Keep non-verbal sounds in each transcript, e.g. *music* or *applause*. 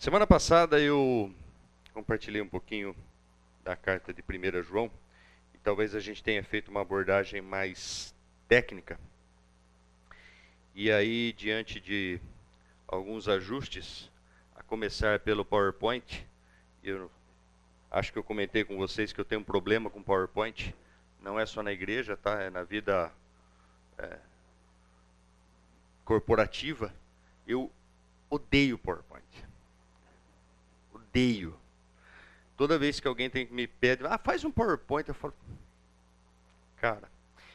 Semana passada eu compartilhei um pouquinho da carta de 1 João e talvez a gente tenha feito uma abordagem mais técnica. E aí, diante de alguns ajustes, a começar pelo PowerPoint, eu acho que eu comentei com vocês que eu tenho um problema com PowerPoint, não é só na igreja, tá? É na vida é, corporativa. Eu odeio PowerPoint odeio. Toda vez que alguém tem me pede, ah, faz um PowerPoint, eu falo, cara.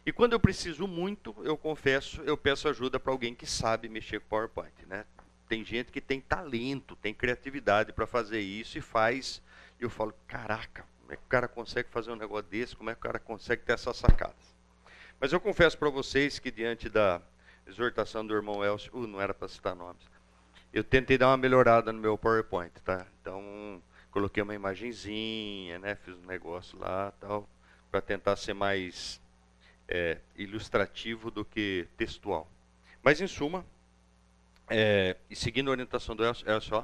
E quando eu preciso muito, eu confesso, eu peço ajuda para alguém que sabe mexer com PowerPoint, né? Tem gente que tem talento, tem criatividade para fazer isso e faz. E eu falo, caraca, como é que o cara consegue fazer um negócio desse? Como é que o cara consegue ter essas sacadas? Mas eu confesso para vocês que diante da exortação do irmão Elcio, uh, não era para citar nomes, eu tentei dar uma melhorada no meu PowerPoint, tá? Então, coloquei uma imagenzinha, né? Fiz um negócio lá, tal, para tentar ser mais é, ilustrativo do que textual. Mas, em suma, é, e seguindo a orientação do Elcio, Elcio ó,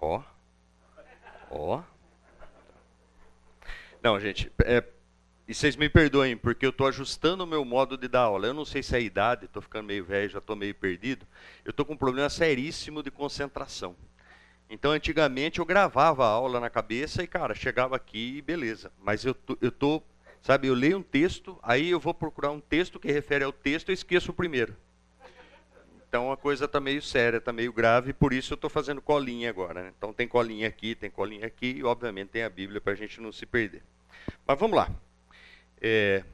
ó, ó. Não, gente, é, e vocês me perdoem, porque eu estou ajustando o meu modo de dar aula. Eu não sei se é a idade, estou ficando meio velho, já estou meio perdido. Eu estou com um problema seríssimo de concentração. Então, antigamente, eu gravava a aula na cabeça e, cara, chegava aqui e beleza. Mas eu tô, eu tô, sabe, eu leio um texto, aí eu vou procurar um texto que refere ao texto e esqueço o primeiro. Então, a coisa está meio séria, está meio grave, por isso eu estou fazendo colinha agora. Né? Então, tem colinha aqui, tem colinha aqui e, obviamente, tem a Bíblia para a gente não se perder. Mas vamos lá. É,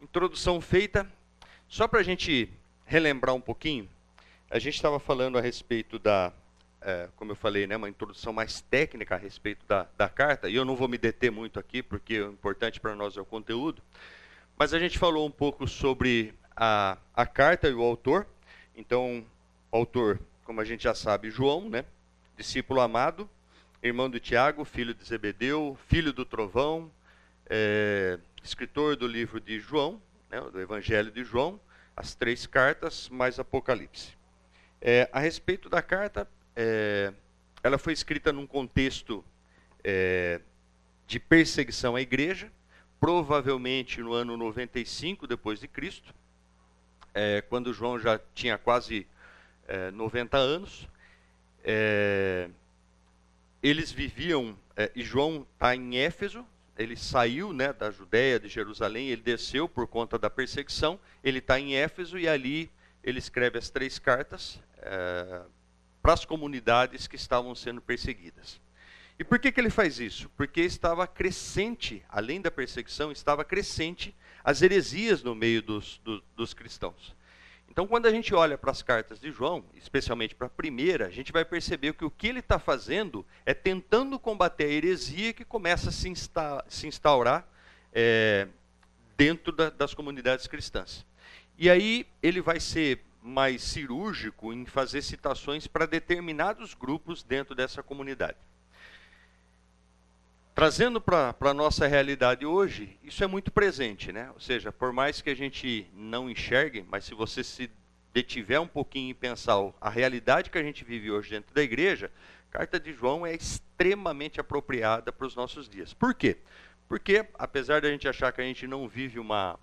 introdução feita. Só para a gente relembrar um pouquinho, a gente estava falando a respeito da, é, como eu falei, né, uma introdução mais técnica a respeito da, da carta, e eu não vou me deter muito aqui, porque o importante para nós é o conteúdo, mas a gente falou um pouco sobre a, a carta e o autor. Então, o autor, como a gente já sabe, João, né, discípulo amado, irmão do Tiago, filho de Zebedeu, filho do trovão, é, escritor do livro de João, né, do Evangelho de João, as três cartas mais Apocalipse. É, a respeito da carta, é, ela foi escrita num contexto é, de perseguição à igreja, provavelmente no ano 95 depois de Cristo, é, quando João já tinha quase 90 é, anos. É, eles viviam, e João está em Éfeso, ele saiu né, da Judéia, de Jerusalém, ele desceu por conta da perseguição, ele está em Éfeso e ali ele escreve as três cartas é, para as comunidades que estavam sendo perseguidas. E por que, que ele faz isso? Porque estava crescente, além da perseguição, estava crescente as heresias no meio dos, do, dos cristãos. Então, quando a gente olha para as cartas de João, especialmente para a primeira, a gente vai perceber que o que ele está fazendo é tentando combater a heresia que começa a se, insta se instaurar é, dentro da, das comunidades cristãs. E aí ele vai ser mais cirúrgico em fazer citações para determinados grupos dentro dessa comunidade. Trazendo para a nossa realidade hoje, isso é muito presente, né? Ou seja, por mais que a gente não enxergue, mas se você se detiver um pouquinho e pensar a realidade que a gente vive hoje dentro da igreja, a carta de João é extremamente apropriada para os nossos dias. Por quê? Porque, apesar de a gente achar que a gente não vive uma,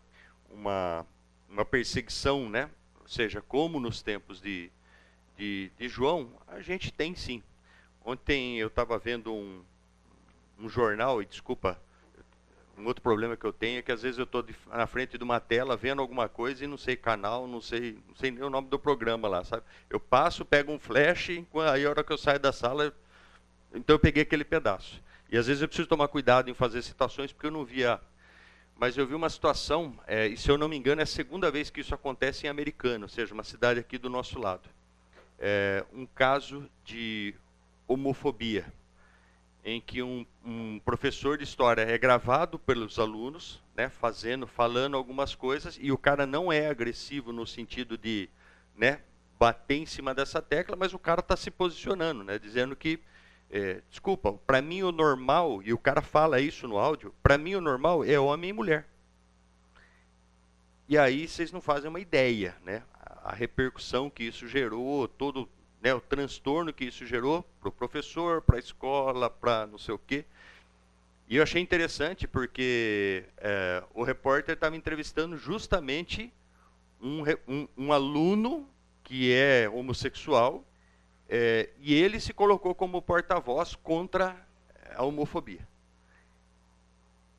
uma, uma perseguição, né? Ou seja, como nos tempos de, de, de João, a gente tem sim. Ontem eu estava vendo um, um jornal, e desculpa, um outro problema que eu tenho é que às vezes eu estou na frente de uma tela vendo alguma coisa e não sei canal, não sei, não sei nem o nome do programa lá, sabe? Eu passo, pego um flash, aí a hora que eu saio da sala, então eu peguei aquele pedaço. E às vezes eu preciso tomar cuidado em fazer citações porque eu não via. Mas eu vi uma situação, é, e se eu não me engano, é a segunda vez que isso acontece em Americana, ou seja, uma cidade aqui do nosso lado. É, um caso de homofobia em que um, um, professor de história é gravado pelos alunos, né, fazendo, falando algumas coisas, e o cara não é agressivo no sentido de né, bater em cima dessa tecla, mas o cara está se posicionando, né, dizendo que, é, desculpa, para mim o normal, e o cara fala isso no áudio, para mim o normal é homem e mulher. E aí vocês não fazem uma ideia, né? A repercussão que isso gerou, todo né, o transtorno que isso gerou para o professor, para a escola, para não sei o quê. E eu achei interessante porque é, o repórter estava entrevistando justamente um, um, um, aluno que é homossexual é, e ele se colocou como porta-voz contra a homofobia.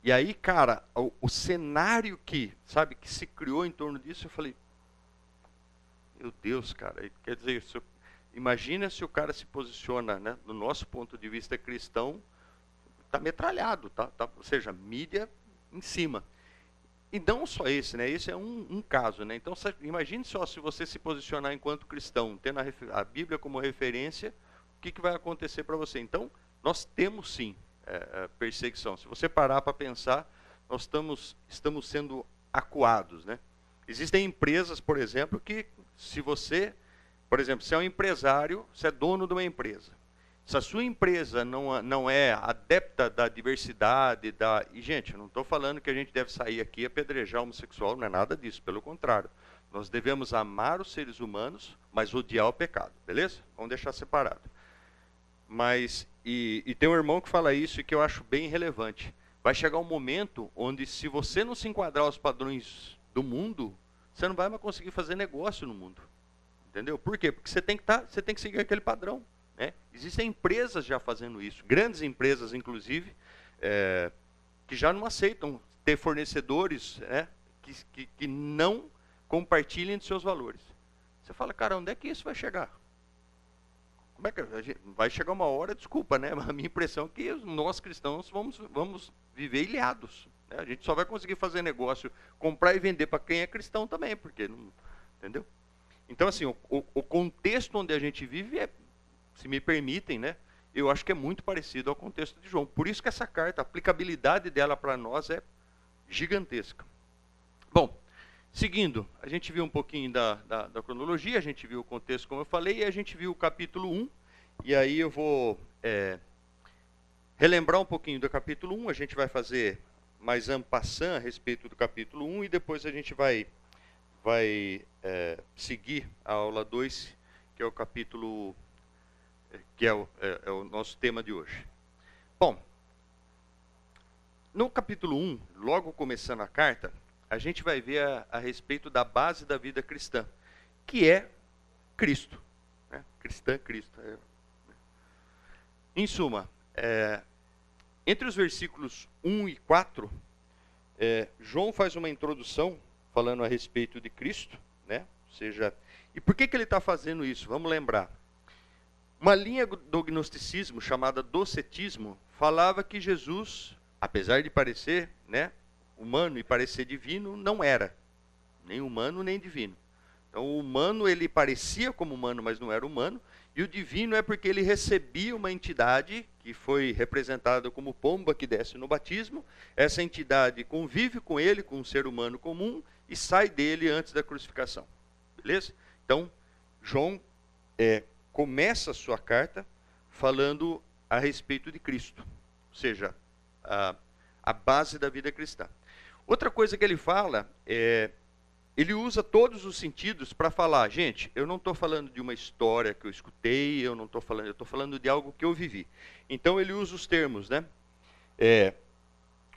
E aí, cara, o, o, cenário que, sabe, que se criou em torno disso, eu falei, meu Deus, cara, quer dizer, se eu, imagina se o cara se posiciona, né, do nosso ponto de vista cristão, está metralhado, tá, tá, ou seja, mídia em cima. E não só esse, né? Esse é um, um caso, né? Então, imagine só se você se posicionar enquanto cristão, tendo a, a Bíblia como referência, o que, que vai acontecer para você? Então, nós temos sim é, é, perseguição. Se você parar para pensar, nós estamos, estamos sendo acuados. Né? Existem empresas, por exemplo, que se você, por exemplo, se é um empresário, você é dono de uma empresa. Se a sua empresa não, não é adepta da diversidade, da. E, gente, não estou falando que a gente deve sair aqui e apedrejar homossexual, não é nada disso, pelo contrário. Nós devemos amar os seres humanos, mas odiar o pecado, beleza? Vamos deixar separado. Mas, e, e tem um irmão que fala isso e que eu acho bem relevante. Vai chegar um momento onde, se você não se enquadrar aos padrões do mundo, você não vai mais conseguir fazer negócio no mundo. Entendeu? Por quê? Porque você tem que, tá, você tem que seguir aquele padrão. Né? Existem empresas já fazendo isso, grandes empresas, inclusive, é, que já não aceitam ter fornecedores né, que, que, que não compartilhem de seus valores. Você fala, cara, onde é que isso vai chegar? como é que vai chegar uma hora, desculpa, né? *laughs* A minha impressão é que nós cristãos vamos, vamos viver ilhados. Né? A gente só vai conseguir fazer negócio, comprar e vender para quem é cristão também, porque não, entendeu? Então assim, o, o, contexto onde a gente vive é, se me permitem, né? Eu acho que é muito parecido ao contexto de João. Por isso que essa carta, a aplicabilidade dela para nós é gigantesca. Bom, Seguindo, a gente viu um pouquinho da, da, da, cronologia, a gente viu o contexto, como eu falei, e a gente viu o capítulo 1. E aí eu vou é, relembrar um pouquinho do capítulo 1, a gente vai fazer mais ampassant a respeito do capítulo 1 e depois a gente vai, vai é, seguir a aula 2, que é o capítulo, é, que é o, é, é o nosso tema de hoje. Bom, no capítulo 1, logo começando a carta, a gente vai ver a, a respeito da base da vida cristã, que é Cristo. Né? Cristã, Cristo. É. Em suma, é, entre os versículos 1 e 4, é, João faz uma introdução falando a respeito de Cristo, né? Ou seja, e por que, que ele está fazendo isso? Vamos lembrar. Uma linha do gnosticismo chamada docetismo falava que Jesus, apesar de parecer, né, humano e parecer divino, não era. Nem humano, nem divino. Então, o humano, ele parecia como humano, mas não era humano. E o divino é porque ele recebia uma entidade, que foi representada como pomba que desce no batismo. Essa entidade convive com ele, com um ser humano comum, e sai dele antes da crucificação. Beleza? Então, João é, começa a sua carta falando a respeito de Cristo. Ou seja, a, a base da vida cristã. Outra coisa que ele fala é. Ele usa todos os sentidos para falar, gente, eu não estou falando de uma história que eu escutei, eu não estou falando, eu estou falando de algo que eu vivi. Então ele usa os termos, né? É,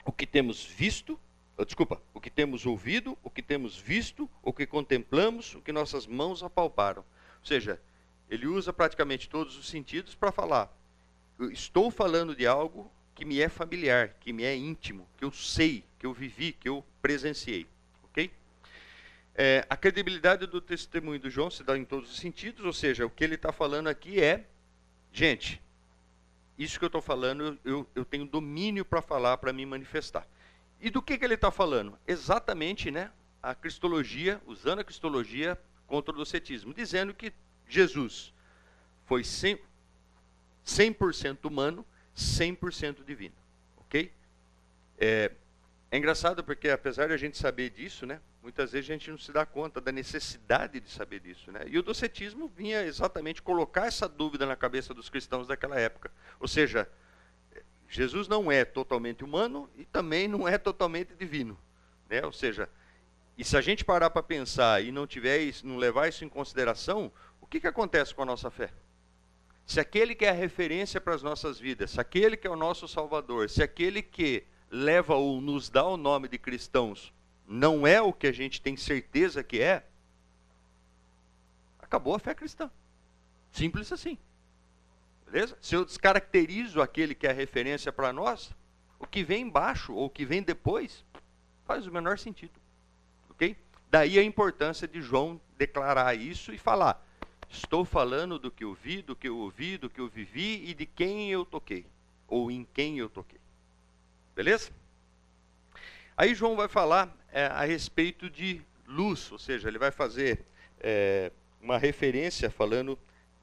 o que temos visto, oh, desculpa, o que temos ouvido, o que temos visto, o que contemplamos, o que nossas mãos apalparam. Ou seja, ele usa praticamente todos os sentidos para falar. Eu estou falando de algo que me é familiar, que me é íntimo, que eu sei, que eu vivi, que eu presenciei. É, a credibilidade do testemunho do João se dá em todos os sentidos, ou seja, o que ele está falando aqui é, gente, isso que eu estou falando, eu, eu tenho domínio para falar, para me manifestar. E do que, que ele está falando? Exatamente né, a cristologia, usando a cristologia contra o docetismo, dizendo que Jesus foi 100%, 100 humano 100% divino. Ok? É, é engraçado porque, apesar de a gente saber disso, né, muitas vezes a gente não se dá conta da necessidade de saber disso. Né? E o docetismo vinha exatamente colocar essa dúvida na cabeça dos cristãos daquela época. Ou seja, Jesus não é totalmente humano e também não é totalmente divino. Né? Ou seja, e se a gente parar para pensar e não tiver isso, não levar isso em consideração, o que, que acontece com a nossa fé? Se aquele que é a referência para as nossas vidas, se aquele que é o nosso Salvador, se aquele que leva ou nos dá o nome de cristãos não é o que a gente tem certeza que é, acabou a fé cristã. Simples assim. Beleza? Se eu descaracterizo aquele que é a referência para nós, o que vem embaixo ou o que vem depois faz o menor sentido. Ok? Daí a importância de João declarar isso e falar: estou falando do que eu vi, do que eu ouvi, do que eu vivi e de quem eu toquei, ou em quem eu toquei. Beleza? Aí João vai falar é, a respeito de luz, ou seja, ele vai fazer é, uma referência falando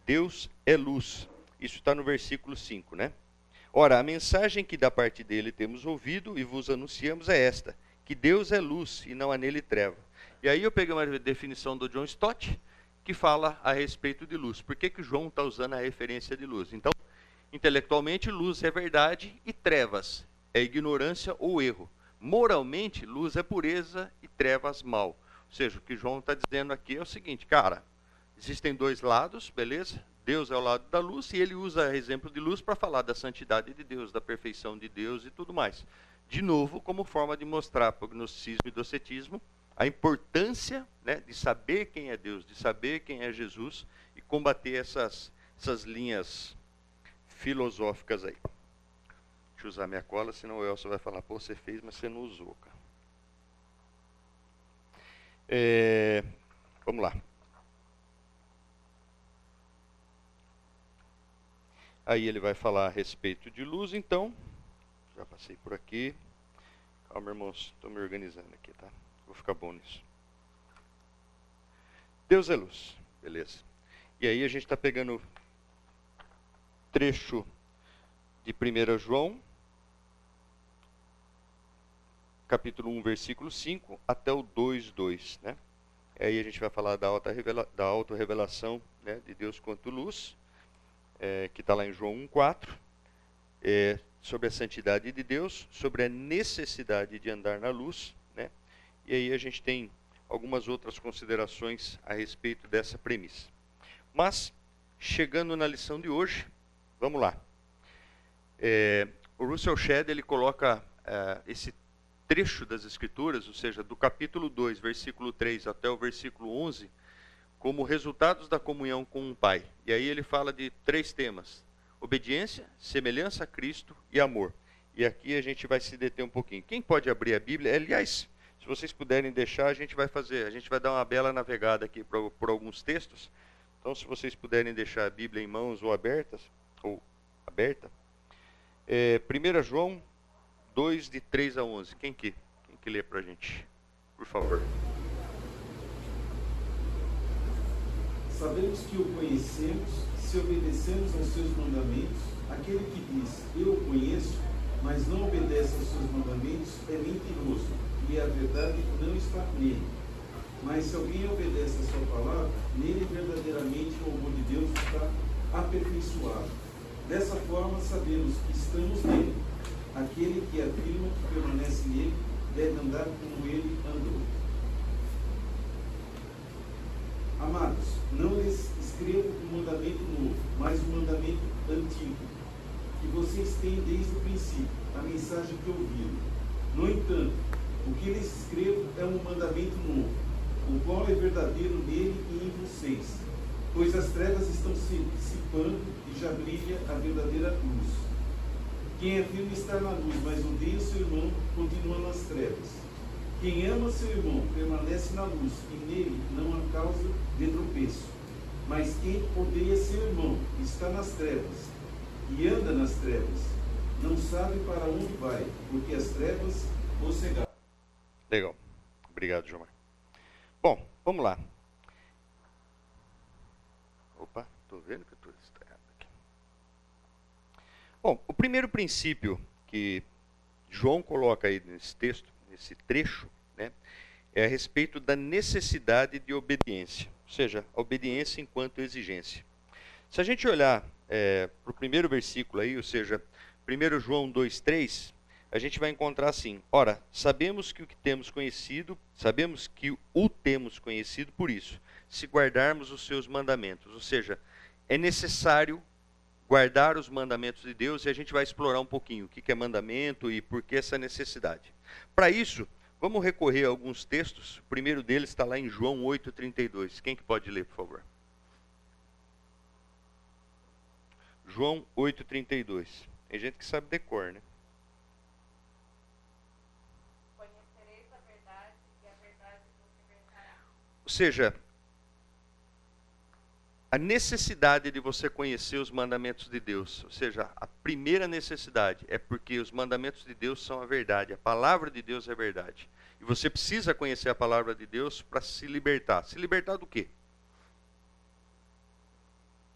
Deus é luz. Isso está no versículo 5, né? Ora, a mensagem que da parte dele temos ouvido e vos anunciamos é esta: que Deus é luz e não há nele treva. E aí eu peguei uma definição do John Stott que fala a respeito de luz. Por que, que João está usando a referência de luz? Então, intelectualmente, luz é verdade e trevas é ignorância ou erro. Moralmente, luz é pureza e trevas mal. Ou seja, o que João está dizendo aqui é o seguinte, cara, existem dois lados, beleza? Deus é o lado da luz e ele usa exemplo de luz para falar da santidade de Deus, da perfeição de Deus e tudo mais. De novo, como forma de mostrar para o gnosticismo e docetismo a importância né, de saber quem é Deus, de saber quem é Jesus e combater essas, essas linhas filosóficas aí. Usar minha cola, senão o Elcio vai falar, pô, você fez, mas você não usou, cara. É, vamos lá. Aí ele vai falar a respeito de luz, então. Já passei por aqui. Calma, irmãos, estou me organizando aqui, tá? Vou ficar bom nisso. Deus é luz, beleza. E aí a gente está pegando trecho de 1 João, capítulo 1, versículo 5, até o 2, 2, né? Aí a gente vai falar da, autorrevelação né, de Deus quanto luz é, que está lá em João 1,4, é, sobre a santidade de Deus, sobre a necessidade de andar na luz. Né? E aí a gente tem algumas outras considerações a respeito dessa premissa. Mas, chegando na lição de hoje, vamos lá. É, o Russell Shedd ele coloca é, esse trecho das Escrituras, ou seja, do capítulo 2, versículo 3 até o versículo 11, como resultados da comunhão com o Pai. E aí ele fala de três temas: obediência, semelhança a Cristo e amor. E aqui a gente vai se deter um pouquinho. Quem pode abrir a Bíblia? Aliás, se vocês puderem deixar, a gente vai fazer, a gente vai dar uma bela navegada aqui por, por alguns textos. Então, se vocês puderem deixar a Bíblia em mãos ou abertas, ou aberta, é, 1 João 2, de 3 a 11. Quem que, quem que lê para a gente? Por favor. Sabemos que o conhecemos se obedecemos aos seus mandamentos. Aquele que diz, eu o conheço, mas não obedece aos seus mandamentos, é mentiroso, e a verdade não está nele. Mas se alguém obedece a sua palavra, nele verdadeiramente o amor de Deus está aperfeiçoado. Dessa forma sabemos que estamos nele. Aquele que afirma que permanece nele deve andar como ele andou. Amados, não lhes escrevo um mandamento novo, mas um mandamento antigo, que vocês têm desde o princípio, a mensagem que ouviram. No entanto, o que lhes escrevo é um mandamento novo, o qual é verdadeiro nele e em vocês, pois as trevas estão se dissipando e já brilha a verdadeira luz. Quem afirma estar na luz, mas odeia seu irmão, continua nas trevas. Quem ama seu irmão permanece na luz, e nele não há causa de tropeço. Mas quem odeia seu irmão está nas trevas, e anda nas trevas, não sabe para onde vai, porque as trevas o. Legal. Obrigado, Gilmar. Bom, vamos lá. Opa, estou vendo que eu estou estranhado aqui. Bom, o primeiro princípio que João coloca aí nesse texto esse trecho, né, é a respeito da necessidade de obediência, ou seja, a obediência enquanto exigência. Se a gente olhar é, para o primeiro versículo aí, ou seja, 1 João 2,3, a gente vai encontrar assim: Ora, sabemos que o que temos conhecido, sabemos que o temos conhecido por isso. se guardarmos os seus mandamentos. Ou seja, é necessário guardar os mandamentos de Deus e a gente vai explorar um pouquinho o que é mandamento e por que essa necessidade. Para isso, vamos recorrer a alguns textos. O primeiro deles está lá em João 8,32. Quem que pode ler, por favor? João 8,32. Tem gente que sabe decor, né? Conhecereis a verdade e a verdade vos libertará. Ou seja, a necessidade de você conhecer os mandamentos de Deus, ou seja, a primeira necessidade é porque os mandamentos de Deus são a verdade, a palavra de Deus é a verdade. E você precisa conhecer a palavra de Deus para se libertar. Se libertar do quê?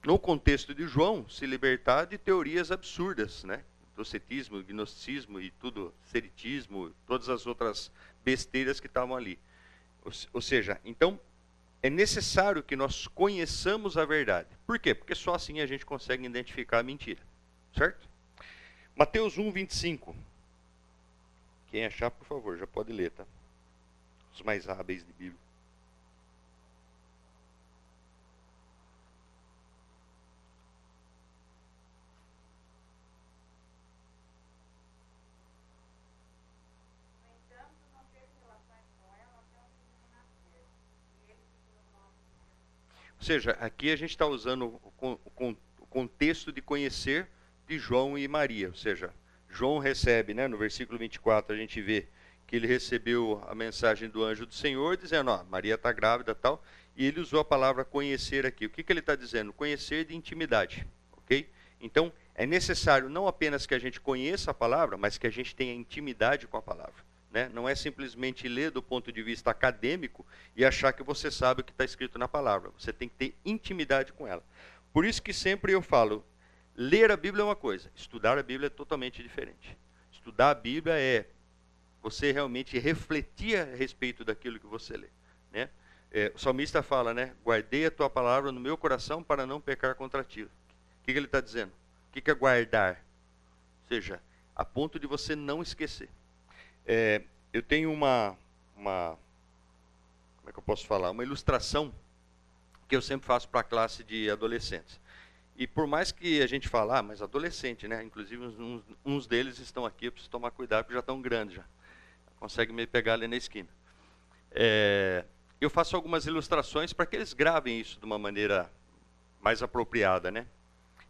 No contexto de João, se libertar de teorias absurdas, né? Docetismo, gnosticismo e tudo, seritismo, todas as outras besteiras que estavam ali. Ou, ou seja, então é necessário que nós conheçamos a verdade. Por quê? Porque só assim a gente consegue identificar a mentira. Certo? Mateus 1, 25. Quem achar, por favor, já pode ler, tá? Os mais hábeis de Bíblia. Ou seja, aqui a gente está usando o, contexto de conhecer de João e Maria. Ou seja, João recebe, né, no versículo 24, a gente vê que ele recebeu a mensagem do anjo do Senhor, dizendo, ó, Maria está grávida tal, e ele usou a palavra conhecer aqui. O que, que ele está dizendo? Conhecer de intimidade, ok? Então, é necessário não apenas que a gente conheça a palavra, mas que a gente tenha intimidade com a palavra. Né? Não é simplesmente ler do ponto de vista acadêmico e achar que você sabe o que está escrito na palavra. Você tem que ter intimidade com ela. Por isso que sempre eu falo, ler a Bíblia é uma coisa, estudar a Bíblia é totalmente diferente. Estudar a Bíblia é você realmente refletir a respeito daquilo que você lê. Né? É, o salmista fala, né? Guardei a tua palavra no meu coração para não pecar contra ti. O que, que ele está dizendo? O que, que é guardar? Ou seja, a ponto de você não esquecer. É, eu tenho uma, uma, como é que eu posso falar, uma ilustração que eu sempre faço para a classe de adolescentes. E por mais que a gente fale, ah, mas adolescente, né? Inclusive uns, uns deles estão aqui, eu preciso tomar cuidado porque já estão grandes já. Consegue me pegar ali na esquina. É, eu faço algumas ilustrações para que eles gravem isso de uma maneira mais apropriada, né?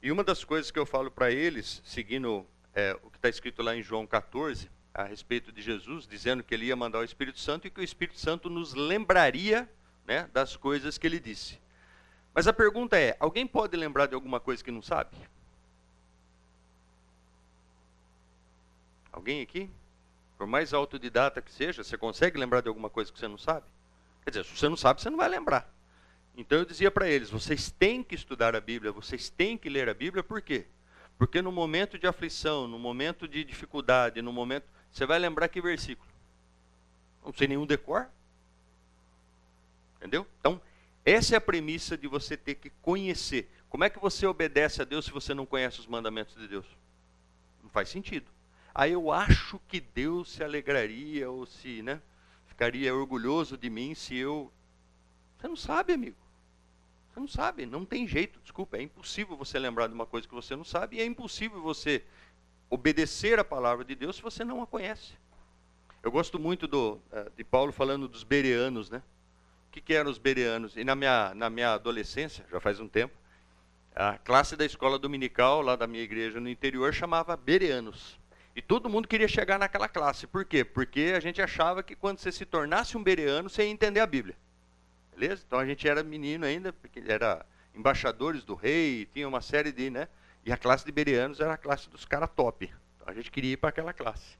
E uma das coisas que eu falo para eles, seguindo é, o que está escrito lá em João 14, a respeito de Jesus, dizendo que ele ia mandar o Espírito Santo e que o Espírito Santo nos lembraria né, das coisas que ele disse. Mas a pergunta é: alguém pode lembrar de alguma coisa que não sabe? Alguém aqui? Por mais autodidata que seja, você consegue lembrar de alguma coisa que você não sabe? Quer dizer, se você não sabe, você não vai lembrar. Então eu dizia para eles: vocês têm que estudar a Bíblia, vocês têm que ler a Bíblia, por quê? Porque no momento de aflição, no momento de dificuldade, no momento você vai lembrar que versículo? Não sei nenhum decor. Entendeu? Então, essa é a premissa de você ter que conhecer. Como é que você obedece a Deus se você não conhece os mandamentos de Deus? Não faz sentido. Aí eu acho que Deus se alegraria ou se, né, ficaria orgulhoso de mim se eu. Você não sabe, amigo. Você não sabe, não tem jeito, desculpa, é impossível você lembrar de uma coisa que você não sabe e é impossível você obedecer a palavra de Deus se você não a conhece. Eu gosto muito do, eh, de Paulo falando dos bereanos, né? O que, que eram os bereanos? E na minha, na minha adolescência, já faz um tempo, a classe da escola dominical lá da minha igreja no interior chamava bereanos. E todo mundo queria chegar naquela classe. Por quê? Porque a gente achava que quando você se tornasse um bereano, você ia entender a Bíblia. Beleza? Então a gente era menino ainda, porque era embaixadores do rei, tinha uma série de, né? E a classe de Bereanos era a classe dos caras top. Então a gente queria ir para aquela classe.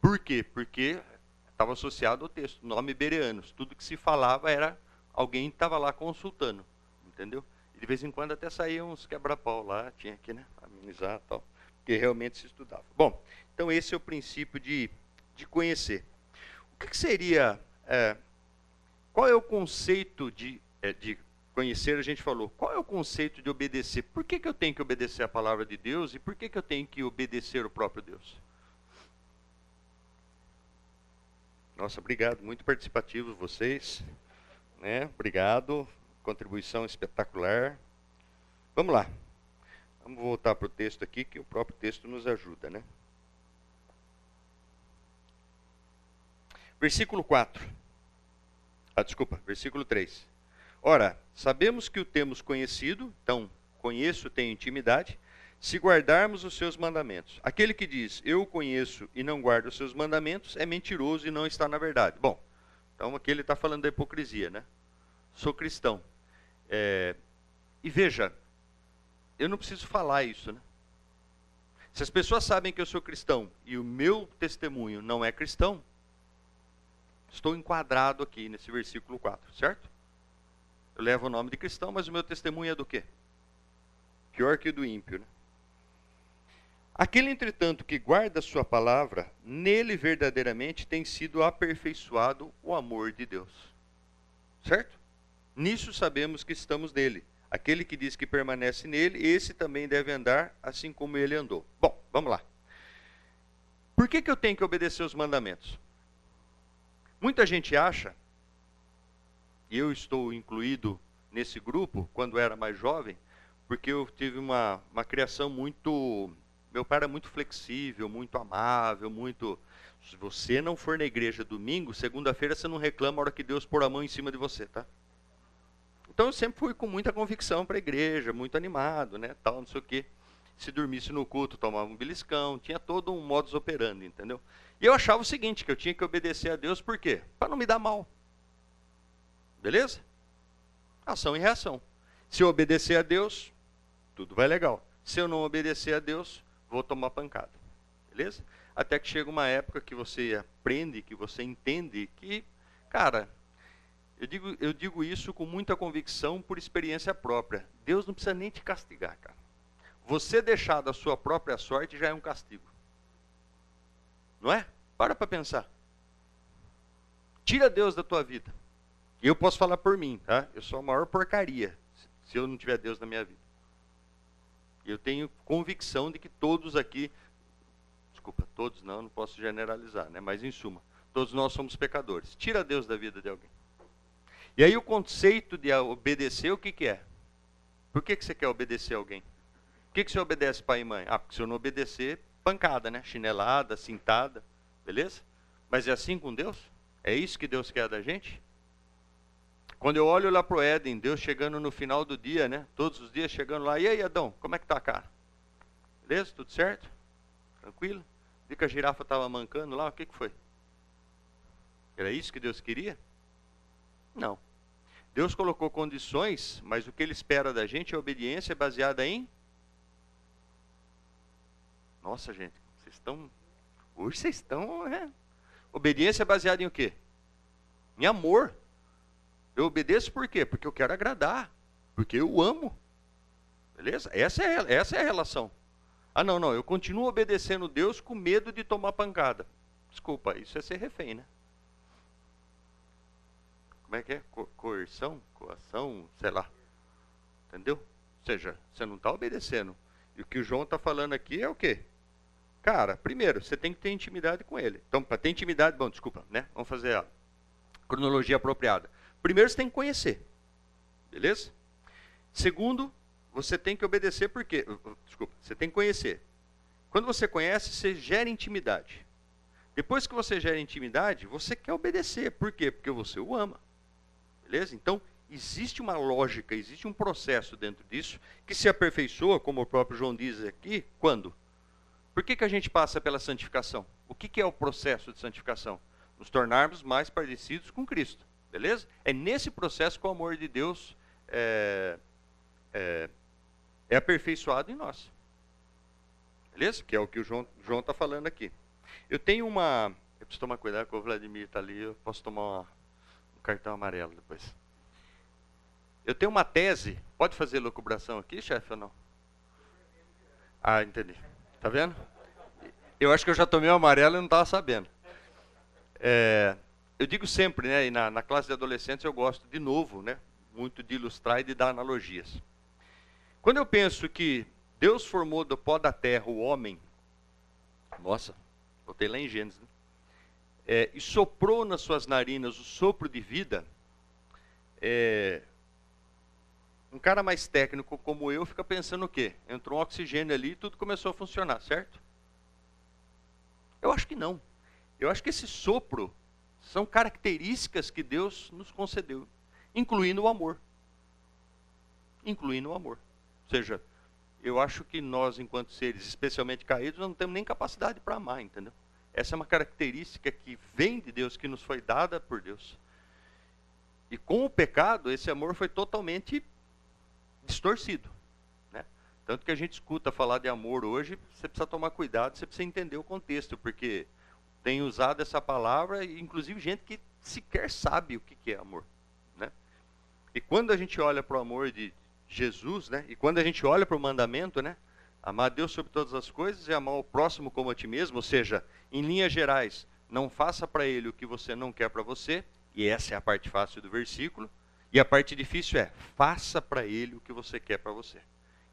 Por quê? Porque estava associado ao texto, nome Bereanos. Tudo que se falava era alguém estava lá consultando, entendeu? E de vez em quando até saíam uns quebra-pau lá, tinha que né, amenizar tal, porque realmente se estudava. Bom, então esse é o princípio de, de conhecer. O que, que seria, é, qual é o conceito de, é, de conhecer, a gente falou, qual é o conceito de obedecer? Por que, que eu tenho que obedecer a palavra de Deus e por que, que eu tenho que obedecer o próprio Deus? Nossa, obrigado, muito participativos vocês. Né? Obrigado. contribuição espetacular. Vamos lá. Vamos voltar para o texto aqui, que o próprio texto nos ajuda, né? Versículo 4. Ah, desculpa, versículo 3. Ora, sabemos que o temos conhecido, então, conheço, tenho intimidade, se guardarmos os seus mandamentos. Aquele que diz, eu conheço e não guarda os seus mandamentos, é mentiroso e não está na verdade. Bom, então aqui ele está falando da hipocrisia, né? Sou cristão. É, e veja, eu não preciso falar isso, né? Se as pessoas sabem que eu sou cristão e o meu testemunho não é cristão, estou enquadrado aqui nesse versículo 4, certo? Eu levo o nome de cristão, mas o meu testemunho é do quê? Pior que o do ímpio, né? Aquele, entretanto, que guarda sua palavra, nele verdadeiramente tem sido aperfeiçoado o amor de Deus. Certo? Nisso sabemos que estamos nele. Aquele que diz que permanece nele, esse também deve andar assim como ele andou. Bom, vamos lá. Por que, que eu tenho que obedecer os mandamentos? Muita gente acha, e eu estou incluído nesse grupo quando era mais jovem, porque eu tive uma, uma criação muito meu pai era muito flexível, muito amável, muito. Se você não for na igreja domingo, segunda-feira você não reclama a hora que Deus pôr a mão em cima de você, tá? Então eu sempre fui com muita convicção para a igreja, muito animado, né? Tal, não sei o quê. Se dormisse no culto, tomava um beliscão, tinha todo um modus operandi, entendeu? E eu achava o seguinte, que eu tinha que obedecer a Deus, por quê? Para não me dar mal. Beleza? Ação e reação. Se eu obedecer a Deus, tudo vai legal. Se eu não obedecer a Deus, vou tomar pancada. Beleza? Até que chega uma época que você aprende, que você entende que, cara, eu digo, eu digo isso com muita convicção por experiência própria. Deus não precisa nem te castigar, cara. Você deixar da sua própria sorte já é um castigo. Não é? Para para pensar. Tira Deus da tua vida. Eu posso falar por mim, tá? Eu sou a maior porcaria se eu não tiver Deus na minha vida. Eu tenho convicção de que todos aqui, desculpa, todos não, não posso generalizar, né? mas em suma, todos nós somos pecadores. Tira Deus da vida de alguém. E aí o conceito de obedecer, o que, que é? Por que, que você quer obedecer alguém? Por que, que você obedece pai e mãe? Ah, porque se eu não obedecer, pancada, né? Chinelada, cintada, beleza? Mas é assim com Deus? É isso que Deus quer da gente? Quando eu olho lá para o Éden, Deus chegando no final do dia, né? Todos os dias chegando lá. E aí, Adão, como é que tá, cara? Beleza? Tudo certo? Tranquilo? Vi que a girafa estava mancando lá, o que, que foi? Era isso que Deus queria? Não. Deus colocou condições, mas o que Ele espera da gente é obediência baseada em. Nossa, gente, vocês estão. Hoje vocês estão. É... Obediência baseada em o quê? Em amor. Eu obedeço por quê? Porque eu quero agradar. Porque eu amo. Beleza? Essa é, essa é a relação. Ah, não, não. Eu continuo obedecendo Deus com medo de tomar pancada. Desculpa, isso é ser refém, né? Como é que é? Co coerção? Coação? Sei lá. Entendeu? Ou seja, você não está obedecendo. E o que o João está falando aqui é o quê? Cara, primeiro, você tem que ter intimidade com ele. Então, para ter intimidade, bom, desculpa, né? Vamos fazer a cronologia apropriada. Primeiro você tem que conhecer. Beleza? Segundo, você tem que obedecer porque, desculpa, você tem que conhecer. Quando você conhece, você gera intimidade. Depois que você gera intimidade, você quer obedecer. Por quê? Porque você o ama. Beleza? Então, existe uma lógica, existe um processo dentro disso que se aperfeiçoa, como o próprio João diz aqui, quando? Por que, que a gente passa pela santificação? O que, que é o processo de santificação? Nos tornarmos mais parecidos com Cristo. Beleza? É nesse processo que o amor de Deus é, é, é aperfeiçoado em nós. Beleza? Que é o que o João está falando aqui. Eu tenho uma. Eu preciso tomar cuidado que o Vladimir está ali, eu posso tomar uma, um cartão amarelo depois. Eu tenho uma tese. Pode fazer locubração aqui, chefe, ou não? Ah, entendi. Tá vendo? Eu acho que eu já tomei o amarelo e não estava sabendo. É, eu digo sempre, né, na, na classe de adolescentes eu gosto, de novo, né, muito de ilustrar e de dar analogias. Quando eu penso que Deus formou do pó da terra o homem, nossa, botei lá em Gênesis, né? é, e soprou nas suas narinas o sopro de vida, é, Um cara mais técnico como eu fica pensando o quê? Entrou um oxigênio ali e tudo começou a funcionar, certo? Eu acho que não. Eu acho que esse sopro são características que Deus nos concedeu, incluindo o amor. Incluindo o amor. Ou seja, eu acho que nós, enquanto seres especialmente caídos, não temos nem capacidade para amar, entendeu? Essa é uma característica que vem de Deus, que nos foi dada por Deus. E com o pecado, esse amor foi totalmente distorcido. Né? Tanto que a gente escuta falar de amor hoje, você precisa tomar cuidado, você precisa entender o contexto, porque tem usado essa palavra, inclusive gente que sequer sabe o que é amor. Né? E quando a gente olha para o amor de Jesus, né? e quando a gente olha para o mandamento, né? amar Deus sobre todas as coisas e amar o próximo como a ti mesmo, ou seja, em linhas gerais, não faça para ele o que você não quer para você, e essa é a parte fácil do versículo, e a parte difícil é, faça para ele o que você quer para você.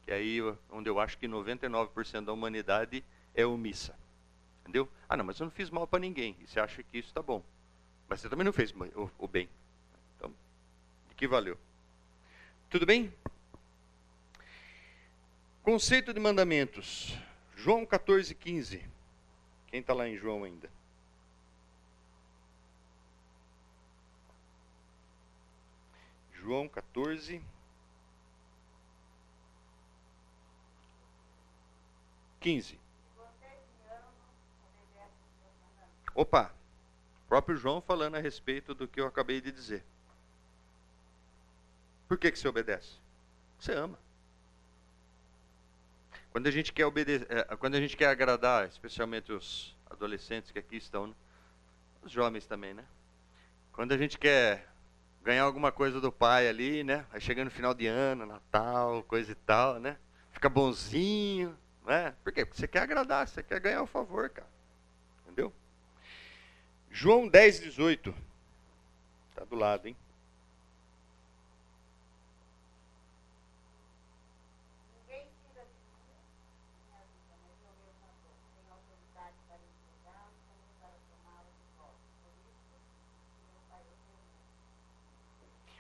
Que é aí onde eu acho que 99% da humanidade é omissa. Entendeu? Ah, não, mas eu não fiz mal para ninguém. E você acha que isso está bom. Mas você também não fez o, o bem. Então, de que valeu? Tudo bem? Conceito de mandamentos. João 14, 15. Quem está lá em João ainda? João 14. 15. Opa, próprio João falando a respeito do que eu acabei de dizer. Por que, que você obedece? Você ama. Quando a gente quer obedecer, é, quando a gente quer agradar, especialmente os adolescentes que aqui estão, né? os jovens também, né? Quando a gente quer ganhar alguma coisa do pai ali, né? Aí chega no final de ano, Natal, coisa e tal, né? Fica bonzinho, né? Por quê? Porque você quer agradar, você quer ganhar o favor, cara. João 10, 18. Tá do lado, hein?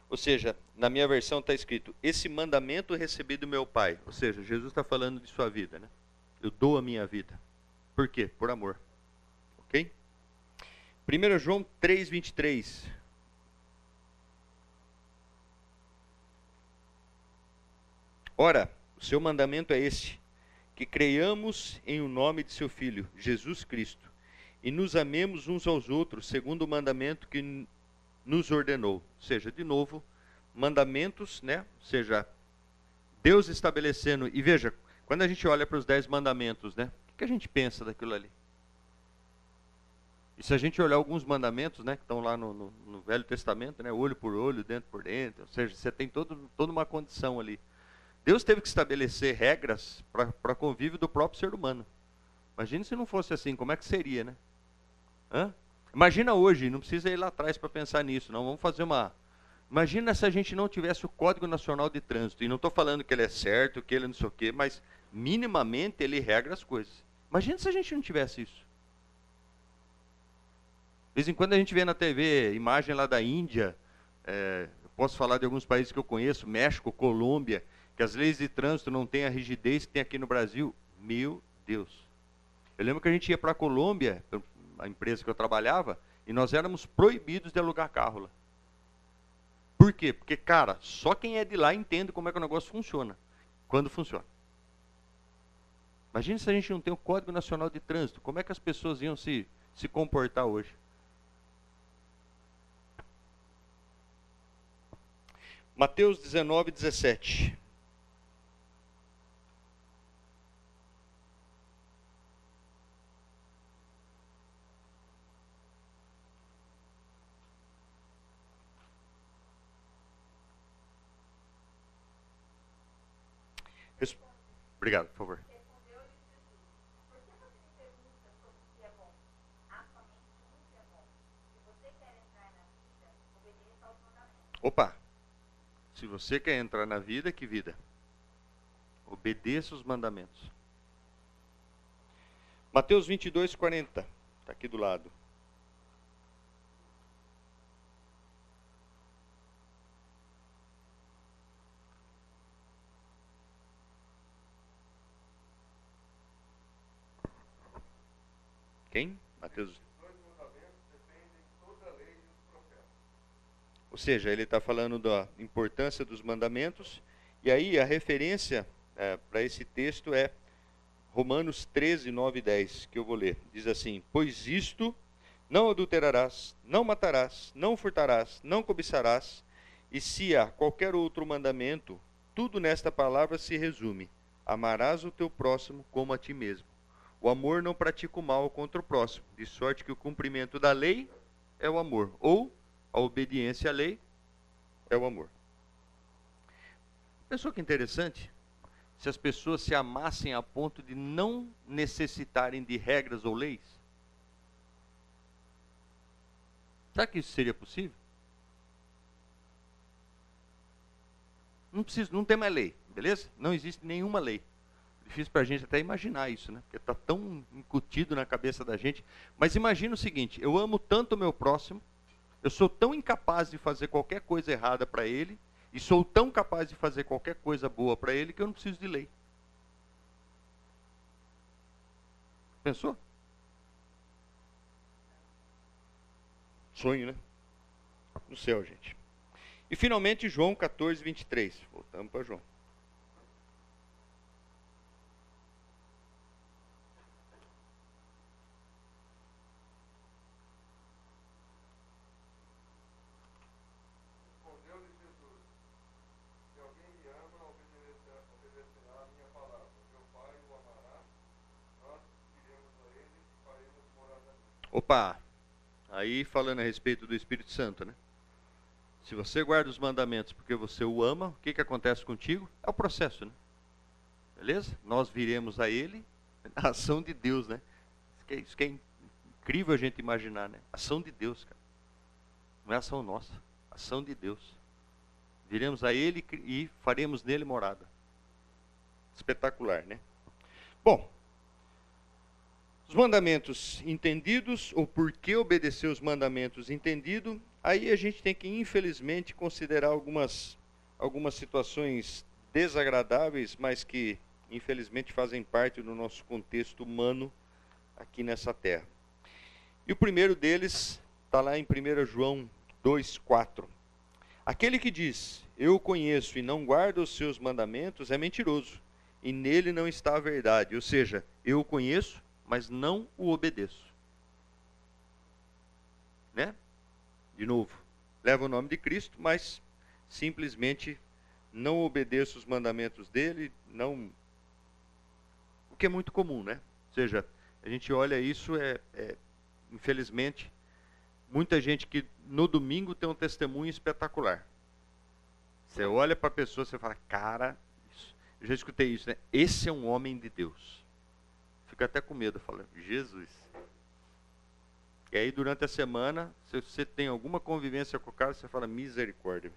Ou seja, na minha versão está escrito: Esse mandamento recebi do meu Pai. Ou seja, Jesus está falando de sua vida. Né? Eu dou a minha vida. Por quê? Por amor. Ok? 1 João 3, 23. Ora, o seu mandamento é este: que creiamos em o nome de seu Filho, Jesus Cristo, e nos amemos uns aos outros, segundo o mandamento que nos ordenou. Ou seja, de novo, mandamentos, né? Ou seja, Deus estabelecendo. E veja, quando a gente olha para os dez mandamentos, né? O que a gente pensa daquilo ali? E se a gente olhar alguns mandamentos, né, que estão lá no, no, no, Velho Testamento, né, olho por olho, dentro por dentro, ou seja, você tem todo, toda uma condição ali. Deus teve que estabelecer regras para convívio do próprio ser humano. Imagina se não fosse assim, como é que seria, né? Hã? Imagina hoje, não precisa ir lá atrás para pensar nisso, não. Vamos fazer uma. Imagina se a gente não tivesse o Código Nacional de Trânsito. E não estou falando que ele é certo, que ele não sei o quê, mas minimamente ele regra as coisas. Imagina se a gente não tivesse isso. Vez em quando a gente vê na TV imagem lá da Índia, é, posso falar de alguns países que eu conheço, México, Colômbia, que as leis de trânsito não têm a rigidez que tem aqui no Brasil. Meu Deus. Eu lembro que a gente ia para a Colômbia, a empresa que eu trabalhava, e nós éramos proibidos de alugar carro lá. Por quê? Porque, cara, só quem é de lá entende como é que o negócio funciona. Quando funciona. Imagina se a gente não tem o Código Nacional de Trânsito. Como é que as pessoas iam se, se comportar hoje? Mateus 19, 17. Obrigado, por favor. Opa! Se você quer entrar na vida, que vida? Obedeça os mandamentos. Mateus 22, 40. Está aqui do lado. Quem? Mateus Ou seja, ele está falando da importância dos mandamentos. E aí a referência é, para esse texto é Romanos 13, 9 e 10, que eu vou ler. Diz assim: Pois isto não adulterarás, não matarás, não furtarás, não cobiçarás, e se há qualquer outro mandamento, tudo nesta palavra se resume: amarás o teu próximo como a ti mesmo. O amor não pratica o mal contra o próximo, de sorte que o cumprimento da lei é o amor, ou a obediência à lei é o amor. Pensou que interessante? Se as pessoas se amassem a ponto de não necessitarem de regras ou leis? Será que isso seria possível? Não precisa, não tem mais lei, beleza? Não existe nenhuma lei. Difícil para a gente até imaginar isso, né? Porque está tão incutido na cabeça da gente. Mas imagina o seguinte: eu amo tanto o meu próximo, eu sou tão incapaz de fazer qualquer coisa errada para ele, e sou tão capaz de fazer qualquer coisa boa para ele que eu não preciso de lei. Pensou? Sonho, né? No céu, gente. E finalmente João 14, 23. Voltamos para João. Opa! Aí falando a respeito do Espírito Santo, né? Se você guarda os mandamentos porque você o ama, o que, que acontece contigo? É o processo, né? Beleza? Nós viremos a Ele, a *laughs* ação de Deus, né? Isso que, é, isso que é incrível a gente imaginar, né? Ação de Deus, cara. Não é ação nossa, ação de Deus. Viremos a Ele e faremos nele morada. Espetacular, né? Bom, os mandamentos entendidos, ou por que obedecer os mandamentos entendido, aí a gente tem que, infelizmente, considerar algumas, algumas situações desagradáveis, mas que, infelizmente, fazem parte do nosso contexto humano aqui nessa terra. E o primeiro deles está lá em 1 João 2,4. Aquele que diz, eu conheço e não guarda os seus mandamentos, é mentiroso, e nele não está a verdade. Ou seja, eu conheço, mas não o obedeço. Né? De novo, leva o nome de Cristo, mas simplesmente não obedeço os mandamentos dele, não. O que é muito comum, né? Ou seja, a gente olha isso, é, é infelizmente, muita gente que no domingo tem um testemunho espetacular. Você olha para a pessoa e fala, cara, isso. eu já escutei isso, né? Esse é um homem de Deus fica até com medo, fala, Jesus. E aí durante a semana, se você tem alguma convivência com o cara, você fala misericórdia.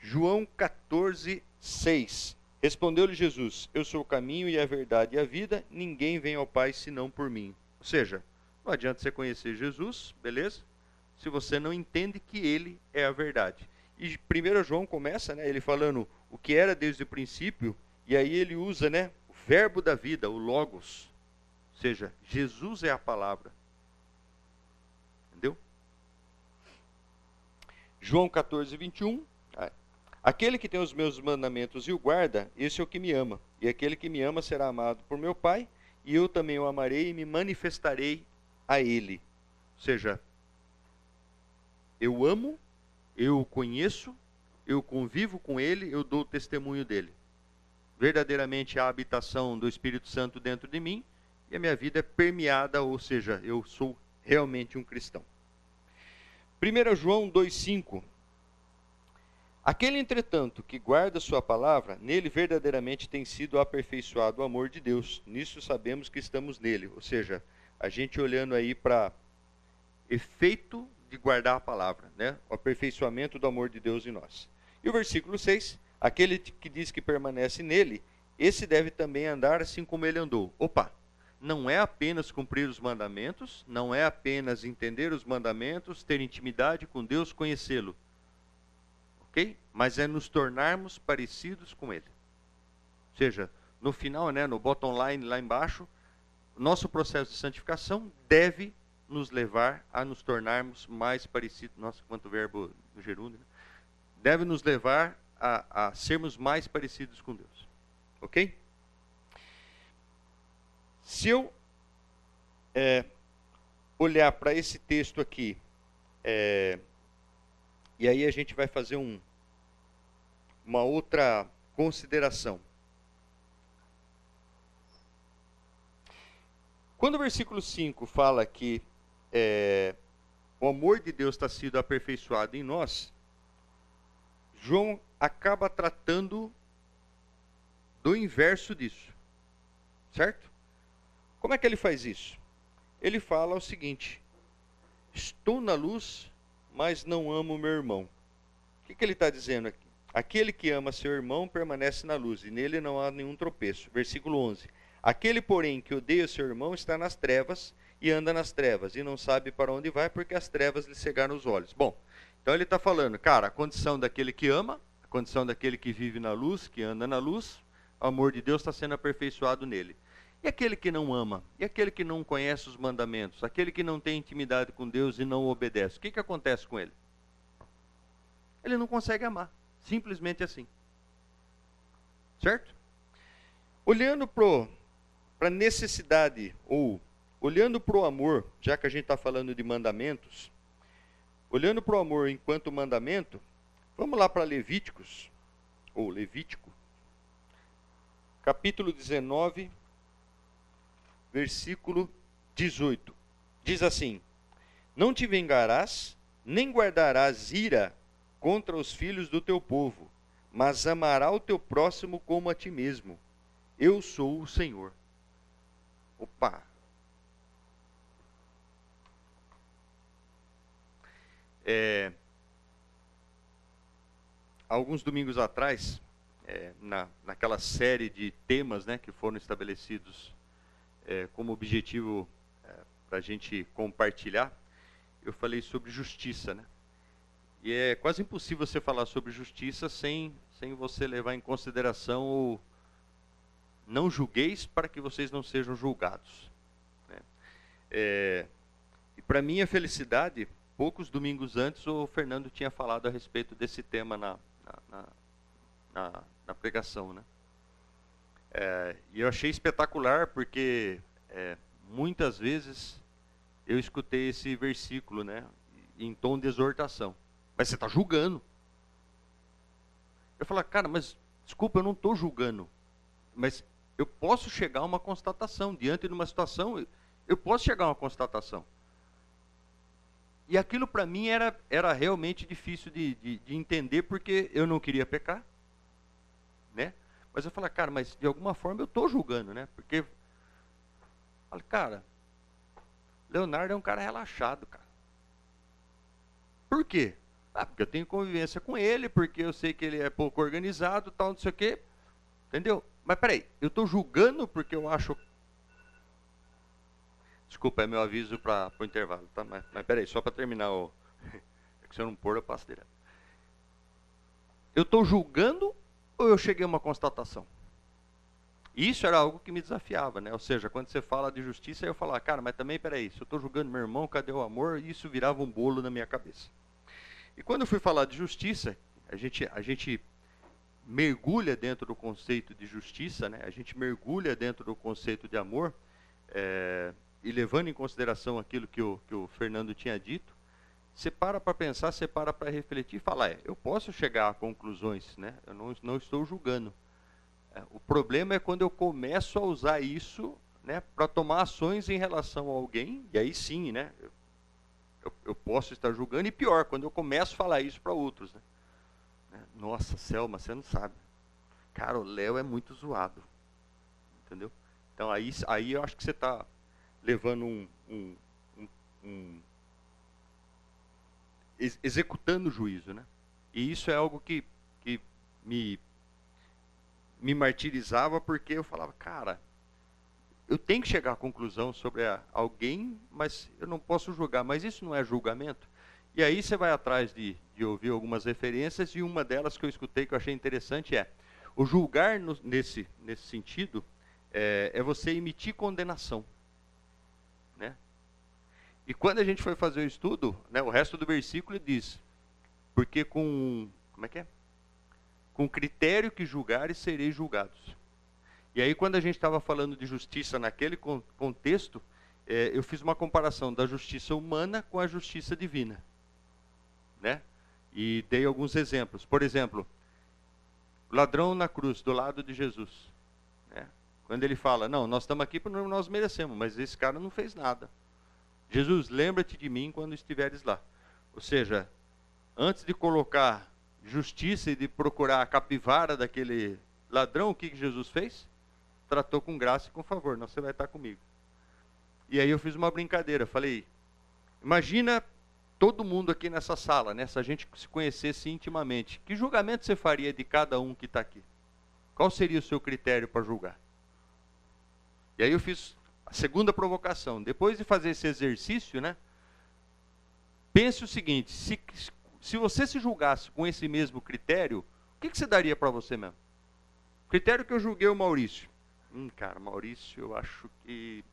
João 14, 6. Respondeu-lhe Jesus: Eu sou o caminho e a verdade e a vida, ninguém vem ao Pai senão por mim. Ou seja, não adianta você conhecer Jesus, beleza? Se você não entende que ele é a verdade. E 1 João começa, né, ele falando o que era desde o princípio, e aí ele usa, né, verbo da vida, o Logos. Ou seja, Jesus é a palavra. Entendeu? João 14, 21. Aquele que tem os meus mandamentos e o guarda, esse é o que me ama. E aquele que me ama será amado por meu Pai, e eu também o amarei e me manifestarei a ele. Ou seja, eu amo, eu o conheço, eu convivo com ele, eu dou testemunho dele verdadeiramente a habitação do Espírito Santo dentro de mim e a minha vida é permeada, ou seja, eu sou realmente um cristão. 1 João 2,5 Aquele, entretanto, que guarda sua palavra, nele verdadeiramente tem sido aperfeiçoado o amor de Deus. Nisso sabemos que estamos nele. Ou seja, a gente olhando aí para efeito de guardar a palavra, né? o aperfeiçoamento do amor de Deus em nós. E o versículo 6: Aquele que diz que permanece nele, esse deve também andar assim como ele andou. Opa! Não é apenas cumprir os mandamentos, não é apenas entender os mandamentos, ter intimidade com Deus, conhecê-lo. Ok? Mas é nos tornarmos parecidos com ele. Ou seja, no final, né, no bottom line lá embaixo, nosso processo de santificação deve nos levar a nos tornarmos mais parecidos. Nossa, quanto verbo no gerúndio. Né? Deve nos levar a, a sermos mais parecidos com Deus. Ok? Se eu é, olhar para esse texto aqui, é, e aí a gente vai fazer um, uma outra consideração. Quando o versículo 5 fala que é, o amor de Deus está sido aperfeiçoado em nós, João acaba tratando do inverso disso. Certo? Como é que ele faz isso? Ele fala o seguinte: Estou na luz, mas não amo meu irmão. O que, que ele está dizendo aqui? Aquele que ama seu irmão permanece na luz, e nele não há nenhum tropeço. Versículo 11. Aquele, porém, que odeia seu irmão está nas trevas e anda nas trevas, e não sabe para onde vai, porque as trevas lhe cegaram os olhos. Bom, então ele está falando, cara, a condição daquele que ama, a condição daquele que vive na luz, que anda na luz, o amor de Deus está sendo aperfeiçoado nele. E aquele que não ama? E aquele que não conhece os mandamentos? Aquele que não tem intimidade com Deus e não obedece? O que, que acontece com ele? Ele não consegue amar. Simplesmente assim. Certo? Olhando para a necessidade, ou olhando para o amor, já que a gente está falando de mandamentos, olhando para o amor enquanto mandamento, vamos lá para Levíticos, ou Levítico, capítulo 19, versículo 18. Diz assim: Não te vingarás, nem guardarás ira contra os filhos do teu povo, mas amará o teu próximo como a ti mesmo. Eu sou o Senhor. Opa! É, alguns domingos atrás, é, na, naquela série de temas né, que foram estabelecidos é, como objetivo é, para a gente compartilhar, eu falei sobre justiça, né? E é quase impossível você falar sobre justiça sem, sem você levar em consideração o não julgueis para que vocês não sejam julgados. Né? É, e para minha felicidade, poucos domingos antes, o Fernando tinha falado a respeito desse tema na, na, na, na pregação. Né? É, e eu achei espetacular porque é, muitas vezes eu escutei esse versículo né, em tom de exortação. Mas você está julgando. Eu falo, cara, mas desculpa, eu não estou julgando. Mas eu posso chegar a uma constatação. Diante de uma situação, eu posso chegar a uma constatação. E aquilo para mim era, era realmente difícil de, de, de, entender, porque eu não queria pecar. Né? Mas eu falo, cara, mas de alguma forma eu estou julgando, né? Porque, falo, cara, Leonardo é um cara relaxado, cara. Por quê? Ah, porque eu tenho convivência com ele, porque eu sei que ele é pouco organizado, tal, não sei o quê. Entendeu? Mas peraí, eu estou julgando porque eu acho. Desculpa, é meu aviso para o intervalo, tá? Mas, mas peraí, só para terminar o. *laughs* É se eu não pôr, eu passo direto. Eu estou julgando ou eu cheguei a uma constatação? Isso era algo que me desafiava, né? Ou seja, quando você fala de justiça, eu falava, cara, mas também, peraí, se eu estou julgando meu irmão, cadê o amor? Isso virava um bolo na minha cabeça. E quando eu fui falar de justiça, a gente, a gente mergulha dentro do conceito de justiça, né? a gente mergulha dentro do conceito de amor, é, e levando em consideração aquilo que o, que o Fernando tinha dito, você para para pensar, você para para refletir e falar, é, eu posso chegar a conclusões, né? eu não, não estou julgando. É, o problema é quando eu começo a usar isso né, para tomar ações em relação a alguém, e aí sim, né, eu eu, posso estar julgando, e pior, quando eu começo a falar isso para outros. Né? né? Nossa, Selma, você não sabe. Cara, o Léo é muito zoado. Entendeu? Então aí, aí eu acho que você está levando um, um, um, um ex executando o juízo, né? E isso é algo que, que me, me martirizava porque eu falava, cara, eu tenho que chegar à conclusão sobre alguém, mas eu não posso julgar. Mas isso não é julgamento? E aí você vai atrás de, de ouvir algumas referências, e uma delas que eu escutei que eu achei interessante é: o julgar no, nesse, nesse sentido é, é você emitir condenação. E quando a gente foi fazer o estudo, né, o resto do versículo diz: Porque com. Como é que é? Com critério que julgares, sereis julgados. E aí, quando a gente estava falando de justiça naquele contexto, é, eu fiz uma comparação da justiça humana com a justiça divina. Né? E dei alguns exemplos. Por exemplo, ladrão na cruz, do lado de Jesus. Né? Quando ele fala, não, nós estamos aqui porque nós merecemos, mas esse cara não fez nada. Jesus, lembra-te de mim quando estiveres lá. Ou seja, antes de colocar justiça e de procurar a capivara daquele ladrão, o que, Jesus fez? Tratou com graça e com favor, não você vai estar comigo. E aí eu fiz uma brincadeira, falei, imagina todo mundo aqui nessa sala, né, se a gente se conhecesse intimamente, que julgamento você faria de cada um que está aqui? Qual seria o seu critério para julgar? E aí eu fiz a segunda provocação, depois de fazer esse exercício, né? Pense o seguinte: se, se você se julgasse com esse mesmo critério, o que, que você daria para você mesmo? Critério que eu julguei o Maurício. Hum, cara, Maurício, eu acho que.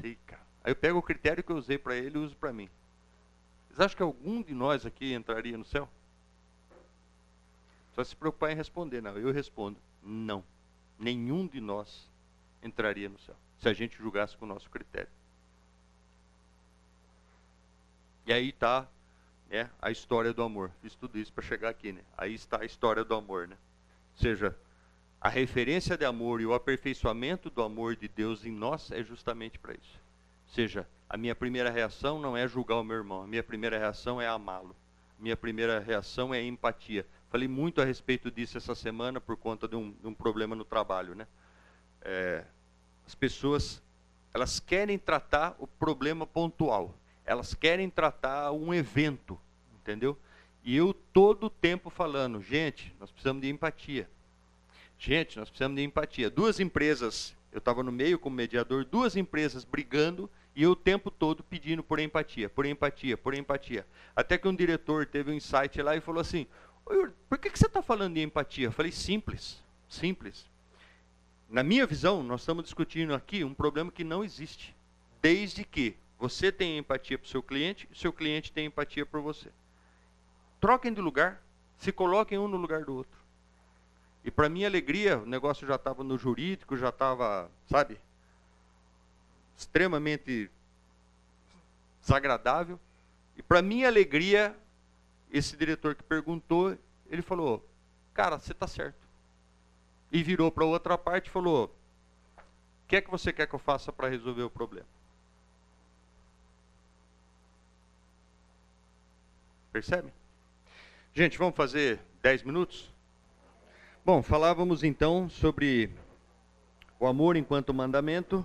Sei, cara. Aí eu pego o critério que eu usei para ele e uso para mim. Vocês acham que algum de nós aqui entraria no céu? Só se preocupar em responder, não. Eu respondo: não. Nenhum de nós entraria no céu, se a gente julgasse com o nosso critério. E aí está né, a história do amor. Fiz tudo isso para chegar aqui. Né? Aí está a história do amor. Né? Ou seja, a referência de amor e o aperfeiçoamento do amor de Deus em nós é justamente para isso. Ou seja, a minha primeira reação não é julgar o meu irmão, a minha primeira reação é amá-lo. Minha primeira reação é empatia. Falei muito a respeito disso essa semana por conta de um, de um problema no trabalho, né? É, as pessoas elas querem tratar o problema pontual, elas querem tratar um evento, entendeu? E eu todo o tempo falando, gente, nós precisamos de empatia. Gente, nós precisamos de empatia. Duas empresas, eu estava no meio como mediador, duas empresas brigando e eu o tempo todo pedindo por empatia, por empatia, por empatia. Até que um diretor teve um insight lá e falou assim: por que, que você está falando de empatia? Eu falei: simples, simples. Na minha visão, nós estamos discutindo aqui um problema que não existe. Desde que você tenha empatia para o seu cliente e seu cliente tenha empatia por você. Troquem de lugar, se coloquem um no lugar do outro. E para minha alegria, o negócio já estava no jurídico, já estava, sabe, extremamente desagradável. E para minha alegria, esse diretor que perguntou, ele falou: "Cara, você está certo e virou para outra parte e falou: O que é que você quer que eu faça para resolver o problema? Percebe? Gente, vamos fazer 10 minutos? Bom, falávamos então sobre o amor enquanto mandamento.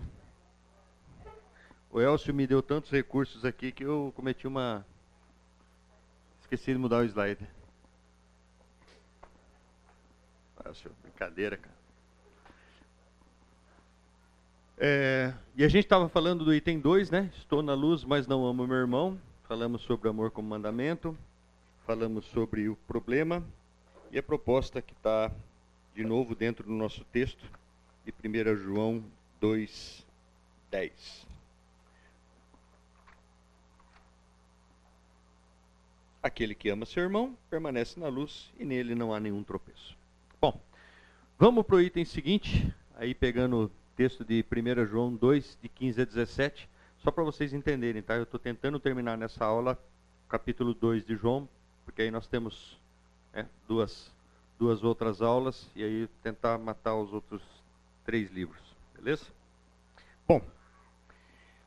O Elcio me deu tantos recursos aqui que eu cometi uma. Esqueci de mudar o slide. Elcio, Brincadeira, cara. É, e a gente estava falando do item 2, né? Estou na luz, mas não amo meu irmão. Falamos sobre amor como mandamento. Falamos sobre o problema. E a proposta que está, de novo, dentro do nosso texto, de 1 João 2, 10. Aquele que ama seu irmão permanece na luz e nele não há nenhum tropeço. Vamos para o item seguinte, aí pegando o texto de 1 João 2, de 15 a 17, só para vocês entenderem, tá? Eu estou tentando terminar nessa aula capítulo 2 de João, porque aí nós temos é, duas, duas outras aulas, e aí tentar matar os outros três livros, beleza? Bom,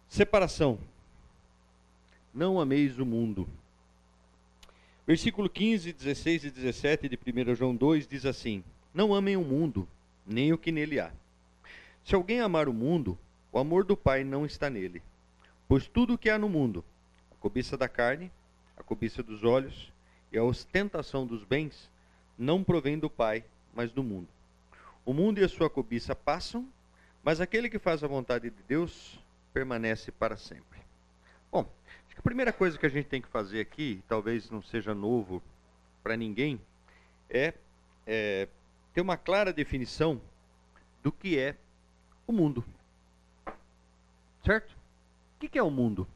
separação. Não ameis o mundo. Versículo 15, 16 e 17 de 1 João 2 diz assim: não amem o mundo, nem o que nele há. Se alguém amar o mundo, o amor do Pai não está nele. Pois tudo o que há no mundo, a cobiça da carne, a cobiça dos olhos e a ostentação dos bens, não provém do Pai, mas do mundo. O mundo e a sua cobiça passam, mas aquele que faz a vontade de Deus permanece para sempre. Bom, acho que a primeira coisa que a gente tem que fazer aqui, talvez não seja novo para ninguém, é, é ter uma clara definição do que é o mundo. Certo? que, que é o mundo?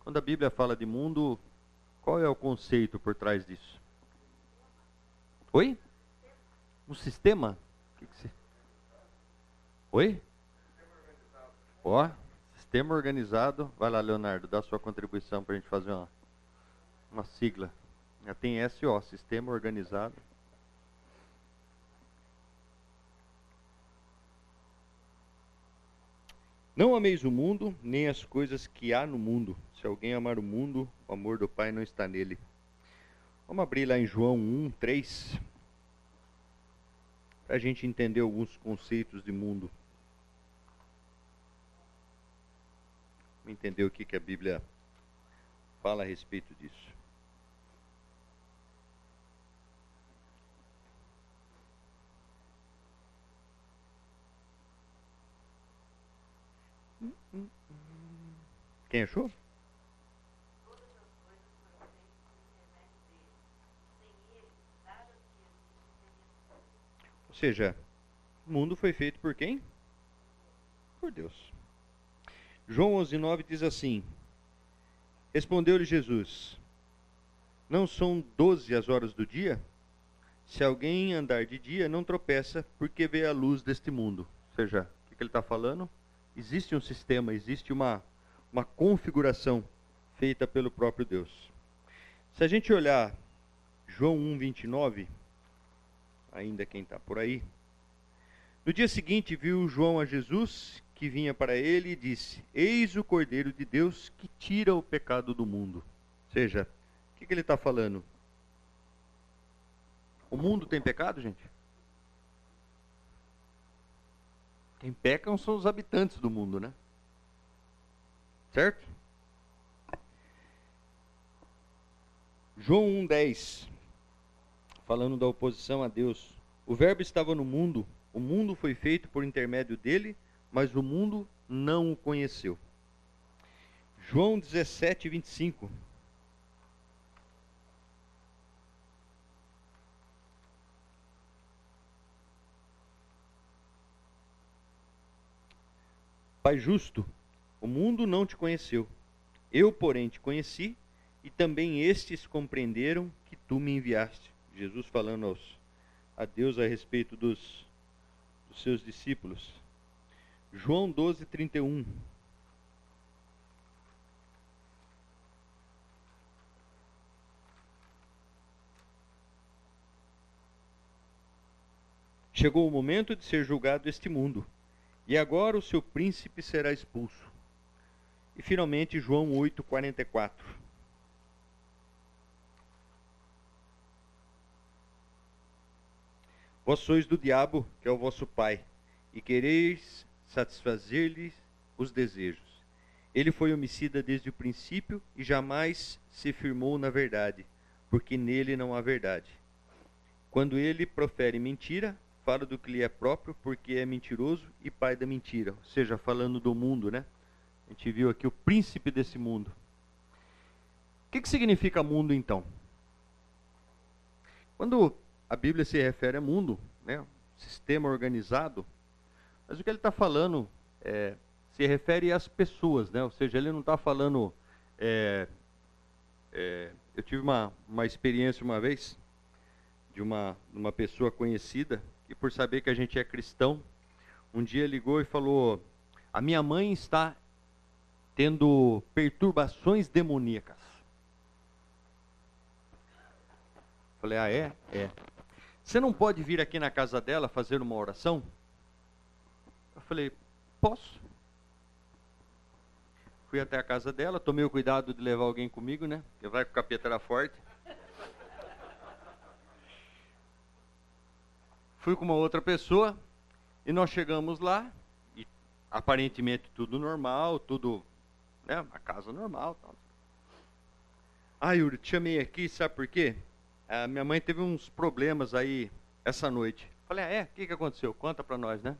Quando a Bíblia fala de mundo, qual é o conceito por trás disso? Oi? Um sistema? Que que se... Oi? Ó, sistema organizado. Vai lá, Leonardo, dá sua contribuição para a gente fazer uma, uma sigla. Já tem SO, Sistema Organizado. Não ameis o mundo, nem as coisas que há no mundo. Se alguém amar o mundo, o amor do Pai não está nele. Vamos abrir lá em João 1, 3, para a gente entender alguns conceitos de mundo. Vamos entender o que, que a Bíblia fala a respeito disso. Quem achou? Ou seja, o mundo foi feito por quem? Por Deus. João 11,9 diz assim: Respondeu-lhe Jesus: Não são doze as horas do dia? Se alguém andar de dia, não tropeça, porque vê a luz deste mundo. Ou seja, o que ele está falando? Existe um sistema, existe uma uma configuração feita pelo próprio Deus. Se a gente olhar João 1, 29, ainda quem está por aí, no dia seguinte viu João a Jesus que vinha para ele e disse: Eis o Cordeiro de Deus que tira o pecado do mundo. Ou seja, o que, que ele está falando? O mundo tem pecado, gente? Quem pecam são os habitantes do mundo, né? Certo? João 1,10, falando da oposição a Deus. O Verbo estava no mundo, o mundo foi feito por intermédio dele, mas o mundo não o conheceu. João 17, 25. Pai justo, o mundo não te conheceu. Eu, porém, te conheci, e também estes compreenderam que tu me enviaste. Jesus falando aos, a Deus a respeito dos, dos seus discípulos. João 12, 31. Chegou o momento de ser julgado este mundo, e agora o seu príncipe será expulso. E finalmente João 8:44. Vós sois do diabo, que é o vosso pai, e quereis satisfazer-lhe os desejos. Ele foi homicida desde o princípio e jamais se firmou na verdade, porque nele não há verdade. Quando ele profere mentira, fala do que lhe é próprio, porque é mentiroso e pai da mentira. Ou seja, falando do mundo, né? A gente viu aqui o príncipe desse mundo. O que, que significa mundo então? Quando a Bíblia se refere a mundo, né, sistema organizado, mas o que ele está falando é, se refere às pessoas, né? ou seja, ele não está falando. É, é, eu tive uma, uma experiência uma vez de uma, uma pessoa conhecida que, por saber que a gente é cristão, um dia ligou e falou: A minha mãe está tendo perturbações demoníacas. Falei, ah, é? É. Você não pode vir aqui na casa dela fazer uma oração? Eu falei, posso. Fui até a casa dela, tomei o cuidado de levar alguém comigo, né? Porque vai que o capeta era forte. Fui com uma outra pessoa e nós chegamos lá e aparentemente tudo normal, tudo né? Uma casa normal. Tal. Ah, Yuri, te chamei aqui, sabe por quê? A minha mãe teve uns problemas aí essa noite. Falei, ah, é? O que, que aconteceu? Conta pra nós, né?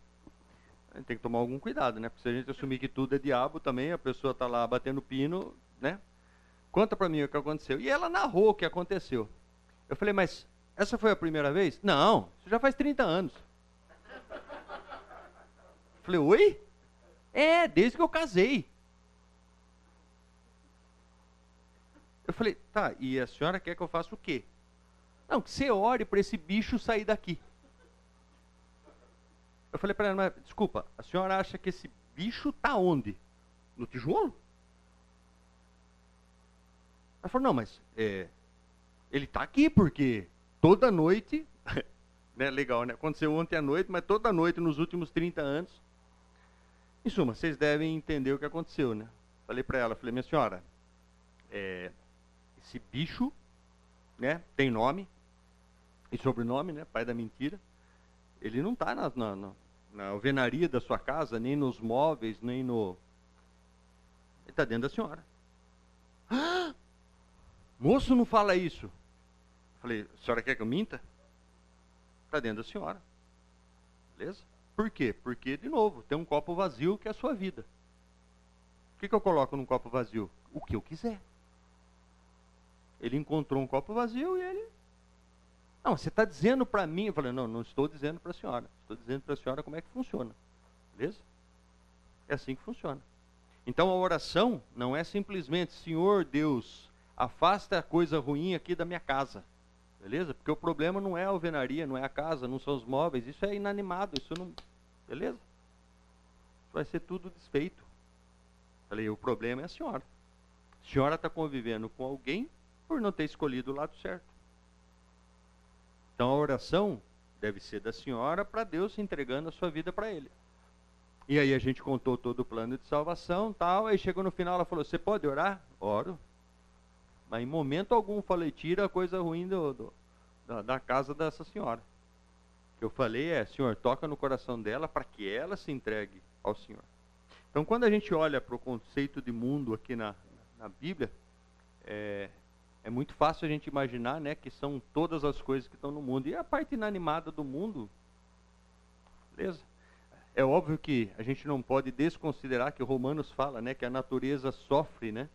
A gente tem que tomar algum cuidado, né? Porque se a gente assumir que tudo é diabo também, a pessoa tá lá batendo pino, né? Conta pra mim o que aconteceu. E ela narrou o que aconteceu. Eu falei, mas essa foi a primeira vez? Não, isso já faz 30 anos. Falei, oi? É, desde que eu casei. Falei, tá, e a senhora quer que eu faça o quê? Não, que você ore para esse bicho sair daqui. Eu falei para ela, mas desculpa, a senhora acha que esse bicho tá onde? No tijolo? Ela falou, não, mas é, ele está aqui porque toda noite, *laughs* né, legal, né? Aconteceu ontem à noite, mas toda noite nos últimos 30 anos. Em suma, vocês devem entender o que aconteceu, né? Falei para ela, falei, minha senhora, é, esse bicho, né, tem nome e sobrenome, né, pai da mentira. Ele não está na, na, na alvenaria da sua casa, nem nos móveis, nem no. Ele está dentro da senhora. Ah! *gasps* Moço, não fala isso. Falei, a senhora quer que eu minta? Está dentro da senhora. Beleza? Por quê? Porque, de novo, tem um copo vazio que é a sua vida. O que, que eu coloco num copo vazio? O que eu quiser. Ele encontrou um copo vazio e ele. Não, você está dizendo para mim. Eu falei, não, não estou dizendo para a senhora. Estou dizendo para a senhora como é que funciona. Beleza? É assim que funciona. Então a oração não é simplesmente, Senhor Deus, afasta a coisa ruim aqui da minha casa. Beleza? Porque o problema não é a alvenaria, não é a casa, não são os móveis, isso é inanimado, isso não. Beleza? Isso vai ser tudo desfeito. Falei, o problema é a senhora. A senhora está convivendo com alguém por não ter escolhido o lado certo. Então a oração deve ser da senhora para Deus entregando a sua vida para Ele. E aí a gente contou todo o plano de salvação, tal. Aí chegou no final, ela falou: "Você pode orar?" Oro. Mas em momento algum falei, tira a coisa ruim do, do da, da, casa dessa senhora. O que eu falei é, Senhor, toca no coração dela para que ela se entregue ao Senhor. Então, quando a gente olha para o conceito de mundo aqui na, na Bíblia, é, é muito fácil a gente imaginar né, que são todas as coisas que estão no mundo. E a parte inanimada do mundo, beleza? É óbvio que a gente não pode desconsiderar que o Romanos fala né, que a natureza sofre, né?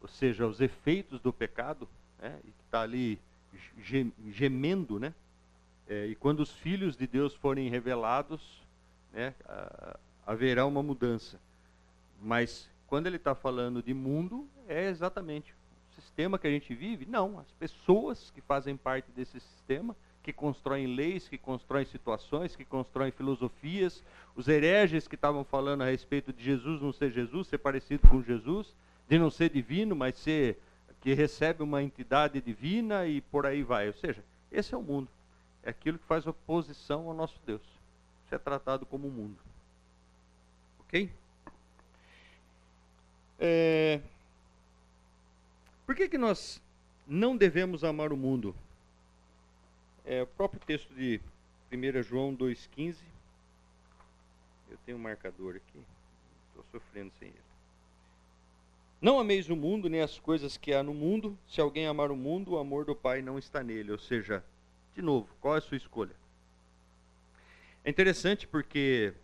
ou seja, os efeitos do pecado, né, que está ali gemendo, né? É, e quando os filhos de Deus forem revelados, né, haverá uma mudança. Mas quando ele está falando de mundo, é exatamente sistema que a gente vive? Não, as pessoas que fazem parte desse sistema, que constroem leis, que constroem situações, que constroem filosofias, os hereges que estavam falando a respeito de Jesus não ser Jesus, ser parecido com Jesus, de não ser divino, mas ser que recebe uma entidade divina e por aí vai. Ou seja, esse é o mundo. É aquilo que faz oposição ao nosso Deus. Isso é tratado como mundo. Ok? É... Por que, que nós não devemos amar o mundo? É o próprio texto de 1 João 2,15. Eu tenho um marcador aqui. Estou sofrendo sem ele. Não ameis o mundo nem as coisas que há no mundo. Se alguém amar o mundo, o amor do Pai não está nele. Ou seja, de novo, qual é a sua escolha? É interessante porque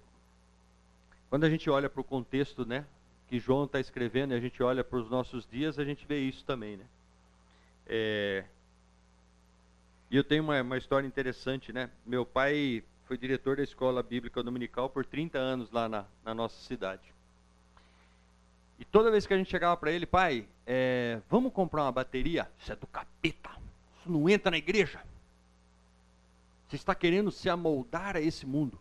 quando a gente olha para o contexto, né, que João está escrevendo e a gente olha para os nossos dias, a gente vê isso também, né? É... E eu tenho uma, uma história interessante, né? Meu pai foi diretor da escola bíblica dominical por 30 anos lá na, na nossa cidade. E toda vez que a gente chegava para ele, pai, é, vamos comprar uma bateria? Isso é do capeta. Isso não entra na igreja. Você está querendo se amoldar a esse mundo.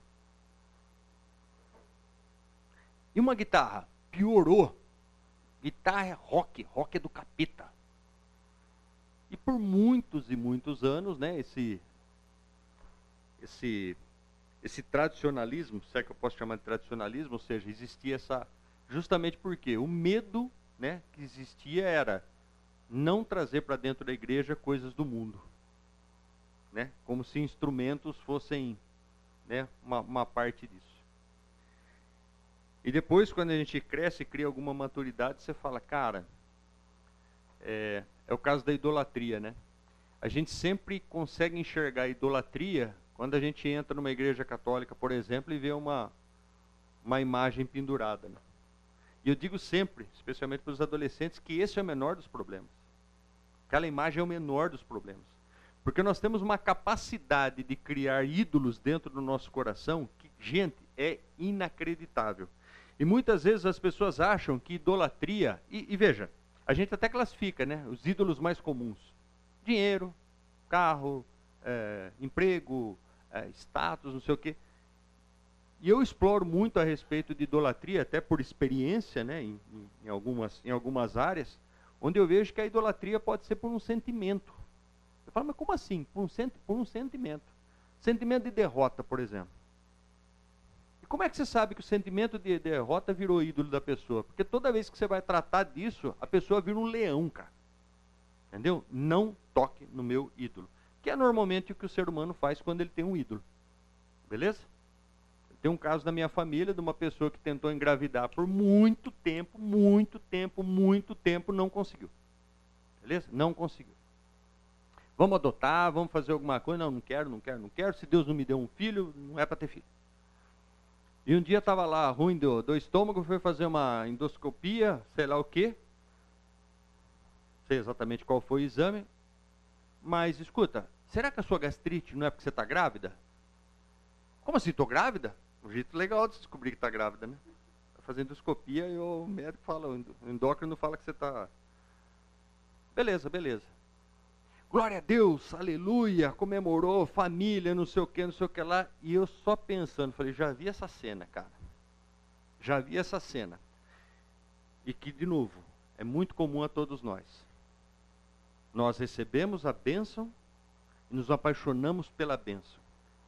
E uma guitarra? Piorou. Guitarra é rock, rock é do capeta. E por muitos e muitos anos, né, esse, esse, esse tradicionalismo, se é que eu posso chamar de tradicionalismo, ou seja, existia essa Justamente porque o medo né, que existia era não trazer para dentro da igreja coisas do mundo. Né, como se instrumentos fossem né, uma, uma parte disso. E depois, quando a gente cresce e cria alguma maturidade, você fala, cara, é, é, o caso da idolatria, né? A gente sempre consegue enxergar a idolatria quando a gente entra numa igreja católica, por exemplo, e vê uma, uma imagem pendurada. Né? E eu digo sempre, especialmente para os adolescentes, que esse é o menor dos problemas. Aquela imagem é o menor dos problemas. Porque nós temos uma capacidade de criar ídolos dentro do nosso coração que, gente, é inacreditável. E muitas vezes as pessoas acham que idolatria. E, e veja, A gente até classifica, né? Os ídolos mais comuns: dinheiro, carro, é, emprego, é, status, não sei o quê. E eu exploro muito a respeito de idolatria, até por experiência, né, em, em, algumas, em algumas áreas, onde eu vejo que a idolatria pode ser por um sentimento. Eu falo, mas como assim? Por um, por um sentimento. Sentimento de derrota, por exemplo. Como é que você sabe que o sentimento de derrota virou ídolo da pessoa? Porque toda vez que você vai tratar disso, a pessoa vira um leão, cara. Entendeu? Não toque no meu ídolo. Que é normalmente o que o ser humano faz quando ele tem um ídolo. Beleza? Tem um caso da minha família de uma pessoa que tentou engravidar por muito tempo, muito tempo, muito tempo, não conseguiu. Beleza? Não conseguiu. Vamos adotar, vamos fazer alguma coisa. Não, não quero, não quero, não quero. Se Deus não me deu um filho, não é para ter filho. E um dia estava lá ruim do, do estômago, foi fazer uma endoscopia, sei lá o quê. Sei exatamente qual foi o exame. Mas escuta, será que a sua gastrite não é porque você está grávida? Como assim, estou grávida? Um jeito legal de descobrir que está grávida, né? Fazendo endoscopia e o médico fala, o endócrino fala que você está. Beleza, beleza. Glória a Deus, aleluia, comemorou, família, não sei o que, não sei o que lá. E eu só pensando, falei, já vi essa cena, cara. Já vi essa cena. E que, de novo, é muito comum a todos nós. Nós recebemos a bênção e nos apaixonamos pela bênção.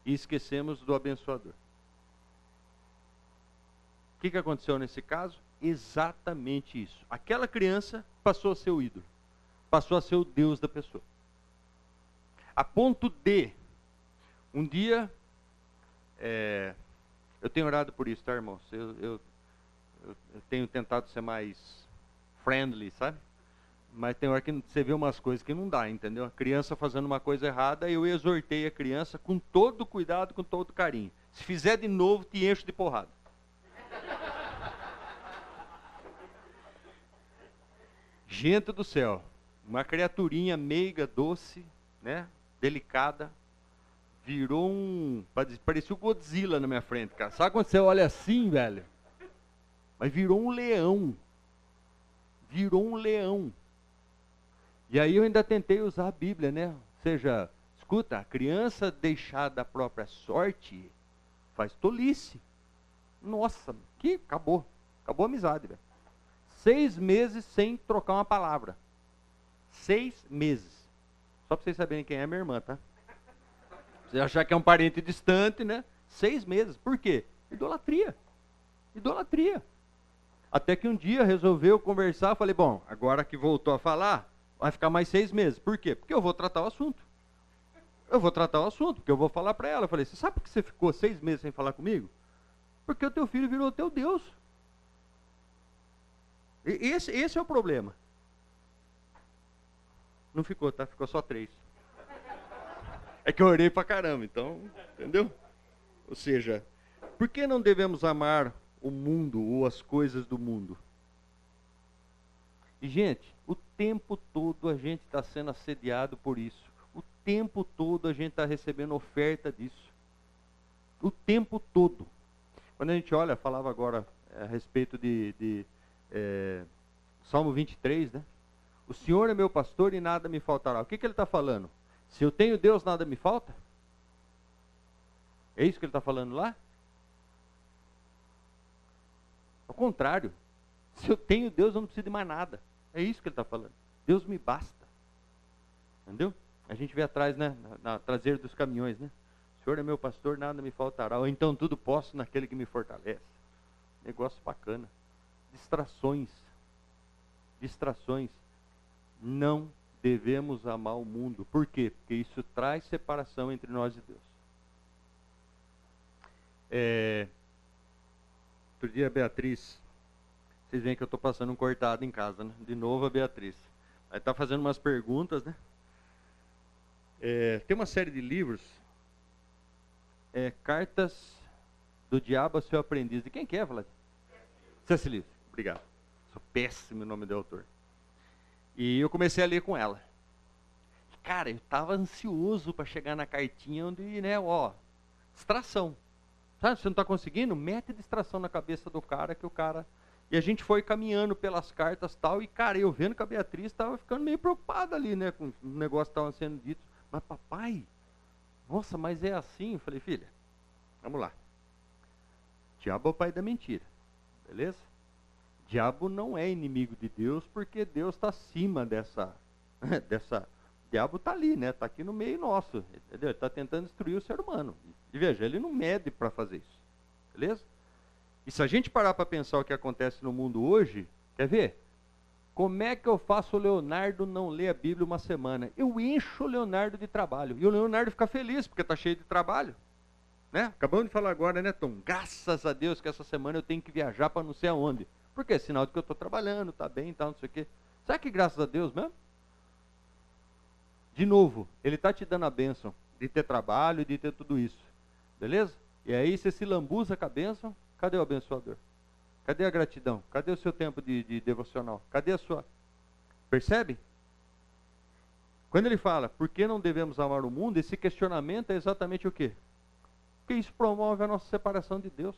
E esquecemos do abençoador. O que, que aconteceu nesse caso? Exatamente isso. Aquela criança passou a ser o ídolo. Passou a ser o Deus da pessoa. A ponto de, um dia, é, eu tenho orado por isso, tá, irmãos? Eu, eu, eu, tenho tentado ser mais friendly, sabe? Mas tem hora que você vê umas coisas que não dá, entendeu? A criança fazendo uma coisa errada, eu exortei a criança com todo cuidado, com todo carinho. Se fizer de novo, te encho de porrada. Gente do céu, uma criaturinha meiga, doce, né? Delicada, virou um. Parecia o Godzilla na minha frente, cara. Sabe quando você olha assim, velho? Mas virou um leão. Virou um leão. E aí eu ainda tentei usar a Bíblia, né? Ou seja, escuta, a criança deixar da própria sorte faz tolice. Nossa, que acabou. Acabou a amizade, velho. Seis meses sem trocar uma palavra. Seis meses. Só para vocês saberem quem é minha irmã, tá? Você achar que é um parente distante, né? Seis meses. Por quê? Idolatria. Idolatria. Até que um dia resolveu conversar, falei, bom, agora que voltou a falar, vai ficar mais seis meses. Por quê? Porque eu vou tratar o assunto. Eu vou tratar o assunto, porque eu vou falar para ela. Eu falei, você sabe por que você ficou seis meses sem falar comigo? Porque o teu filho virou teu Deus. Esse, esse é o problema. Não ficou, tá? Ficou só três. É que eu orei pra caramba, então, entendeu? Ou seja, por que não devemos amar o mundo ou as coisas do mundo? E, gente, o tempo todo a gente está sendo assediado por isso. O tempo todo a gente está recebendo oferta disso. O tempo todo. Quando a gente olha, falava agora é, a respeito de, de é, Salmo 23, né? O Senhor é meu pastor e nada me faltará. O que, que ele está falando? Se eu tenho Deus, nada me falta? É isso que ele está falando lá? Ao contrário. Se eu tenho Deus, eu não preciso de mais nada. É isso que ele está falando. Deus me basta. Entendeu? A gente vê atrás, né? Na, na traseira dos caminhões, né? O Senhor é meu pastor, nada me faltará. Ou então tudo posso naquele que me fortalece. Negócio bacana. Distrações. Distrações não devemos amar o mundo. Por quê? Porque isso traz separação entre nós e Deus. É, outro dia a Beatriz, vocês veem que eu estou passando um cortado em casa, né? De novo a Beatriz. Aí está fazendo umas perguntas, né? É, tem uma série de livros, é, Cartas do Diabo ao Seu Aprendiz. De quem que é, Vlad? Lewis. Obrigado. Sou péssimo o nome do autor. E eu comecei a ler com ela. Cara, eu estava ansioso para chegar na cartinha onde, né, ó, distração. Sabe, você não está conseguindo? Mete distração na cabeça do cara que o cara. E a gente foi caminhando pelas cartas tal, e cara, eu vendo que a Beatriz estava ficando meio preocupada ali, né, com o negócio que estava sendo dito. Mas papai, nossa, mas é assim? Eu falei, filha, vamos lá. Diabo é o pai da mentira, beleza? Diabo não é inimigo de Deus, porque Deus está acima dessa, *laughs* dessa. Diabo está ali, né? Está aqui no meio nosso, entendeu? Está tentando destruir o ser humano. E veja, ele não mede para fazer isso, beleza? E se a gente parar para pensar o que acontece no mundo hoje, quer ver? Como é que eu faço o Leonardo não ler a Bíblia uma semana? Eu encho o Leonardo de trabalho. E o Leonardo fica feliz, porque está cheio de trabalho. Né? Acabamos de falar agora, né, Tom? Graças a Deus que essa semana eu tenho que viajar para não sei aonde. Porque é sinal de que eu estou trabalhando, está bem e tal, não sei o quê. Será que graças a Deus mesmo? De novo, ele está te dando a bênção de ter trabalho, de ter tudo isso. Beleza? E aí você se lambuza com a bênção, cadê o abençoador? Cadê a gratidão? Cadê o seu tempo de, de devocional? Cadê a sua. Percebe? Quando ele fala, por que não devemos amar o mundo, esse questionamento é exatamente o quê? Porque isso promove a nossa separação de Deus.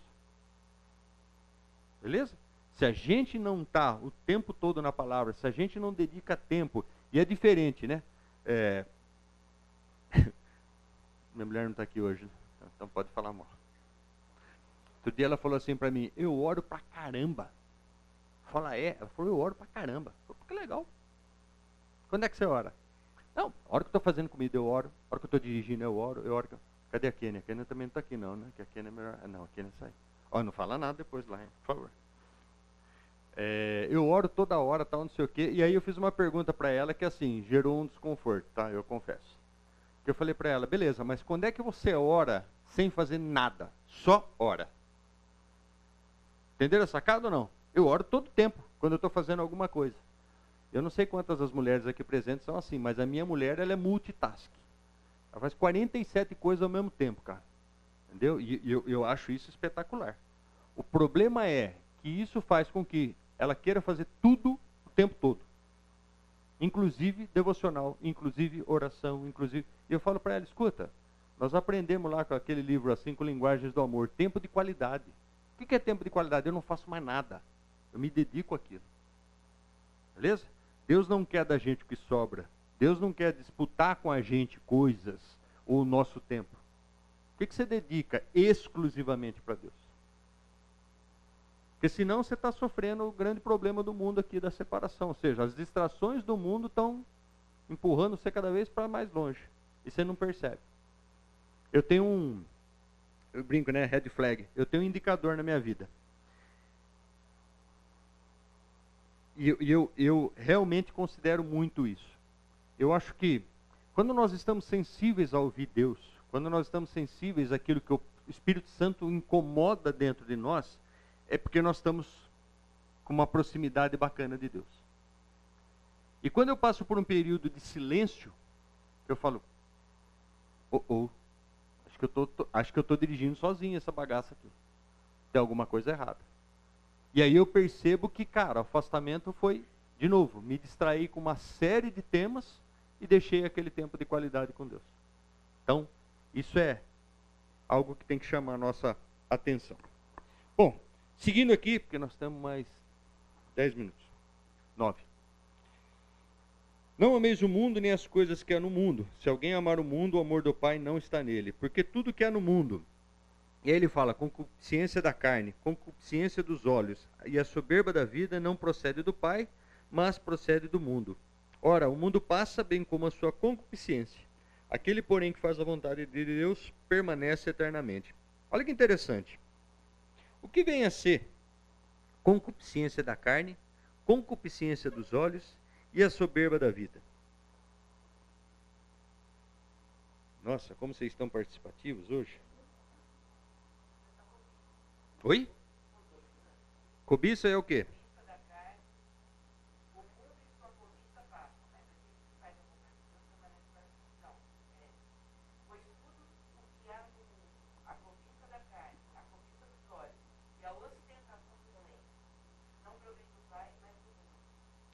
Beleza? Se a gente não está o tempo todo na palavra, se a gente não dedica tempo, e é diferente, né? É... *laughs* Minha mulher não está aqui hoje, né? então pode falar mal. Outro dia ela falou assim para mim: Eu oro pra caramba. Fala, é? Ela falou: Eu oro pra caramba. Falei, que legal. Quando é que você ora? Não, a hora que eu estou fazendo comida eu oro, a hora que eu estou dirigindo eu oro, eu oro. Cadê a Kênia? A Kênia também não está aqui não, né? Que a Kênia é melhor. Ah, não, a Kênia sai. Ó, não fala nada depois lá, hein? por favor. É, eu oro toda hora, tal, não sei o quê. E aí eu fiz uma pergunta para ela que assim, gerou um desconforto, tá? Eu confesso. Eu falei para ela, beleza, mas quando é que você ora sem fazer nada? Só ora. Entenderam a sacada ou não? Eu oro todo tempo, quando eu estou fazendo alguma coisa. Eu não sei quantas das mulheres aqui presentes são assim, mas a minha mulher, ela é multitask. Ela faz 47 coisas ao mesmo tempo, cara. Entendeu? E eu, eu acho isso espetacular. O problema é que isso faz com que ela queira fazer tudo o tempo todo. Inclusive devocional, inclusive oração, inclusive. E eu falo para ela, escuta, nós aprendemos lá com aquele livro, As Cinco Linguagens do Amor, tempo de qualidade. O que é tempo de qualidade? Eu não faço mais nada. Eu me dedico àquilo. Beleza? Deus não quer da gente o que sobra. Deus não quer disputar com a gente coisas ou o nosso tempo. O que, que você dedica exclusivamente para Deus? Porque senão você está sofrendo o grande problema do mundo aqui da separação. Ou seja, as distrações do mundo estão empurrando você cada vez para mais longe. E você não percebe. Eu tenho um, eu brinco, né? Red flag. Eu tenho um indicador na minha vida. E eu, eu, eu realmente considero muito isso. Eu acho que quando nós estamos sensíveis a ouvir Deus, quando nós estamos sensíveis àquilo que o Espírito Santo incomoda dentro de nós, é porque nós estamos com uma proximidade bacana de Deus. E quando eu passo por um período de silêncio, eu falo, oh, oh, Acho que eu tô, tô, acho que eu dirigindo sozinho essa bagaça aqui. Tem alguma coisa errada. E aí eu percebo que, cara, o afastamento foi, de novo, me distrair com uma série de temas e deixei aquele tempo de qualidade com Deus. Então, isso é algo que tem que chamar a nossa atenção. Bom, seguindo aqui, porque nós temos mais 10 minutos. 9. Não ameis o mundo nem as coisas que há no mundo. Se alguém amar o mundo, o amor do Pai não está nele. Porque tudo que há no mundo, e aí ele fala, concupiscência da carne, concupiscência dos olhos, e a soberba da vida não procede do Pai, mas procede do mundo. Ora, o mundo passa bem como a sua concupiscência. Aquele, porém, que faz a vontade de Deus permanece eternamente. Olha que interessante. O que vem a ser concupiscência da carne, concupiscência dos olhos e a soberba da vida. Nossa, como vocês estão participativos hoje? Oi? Cobiça é o quê?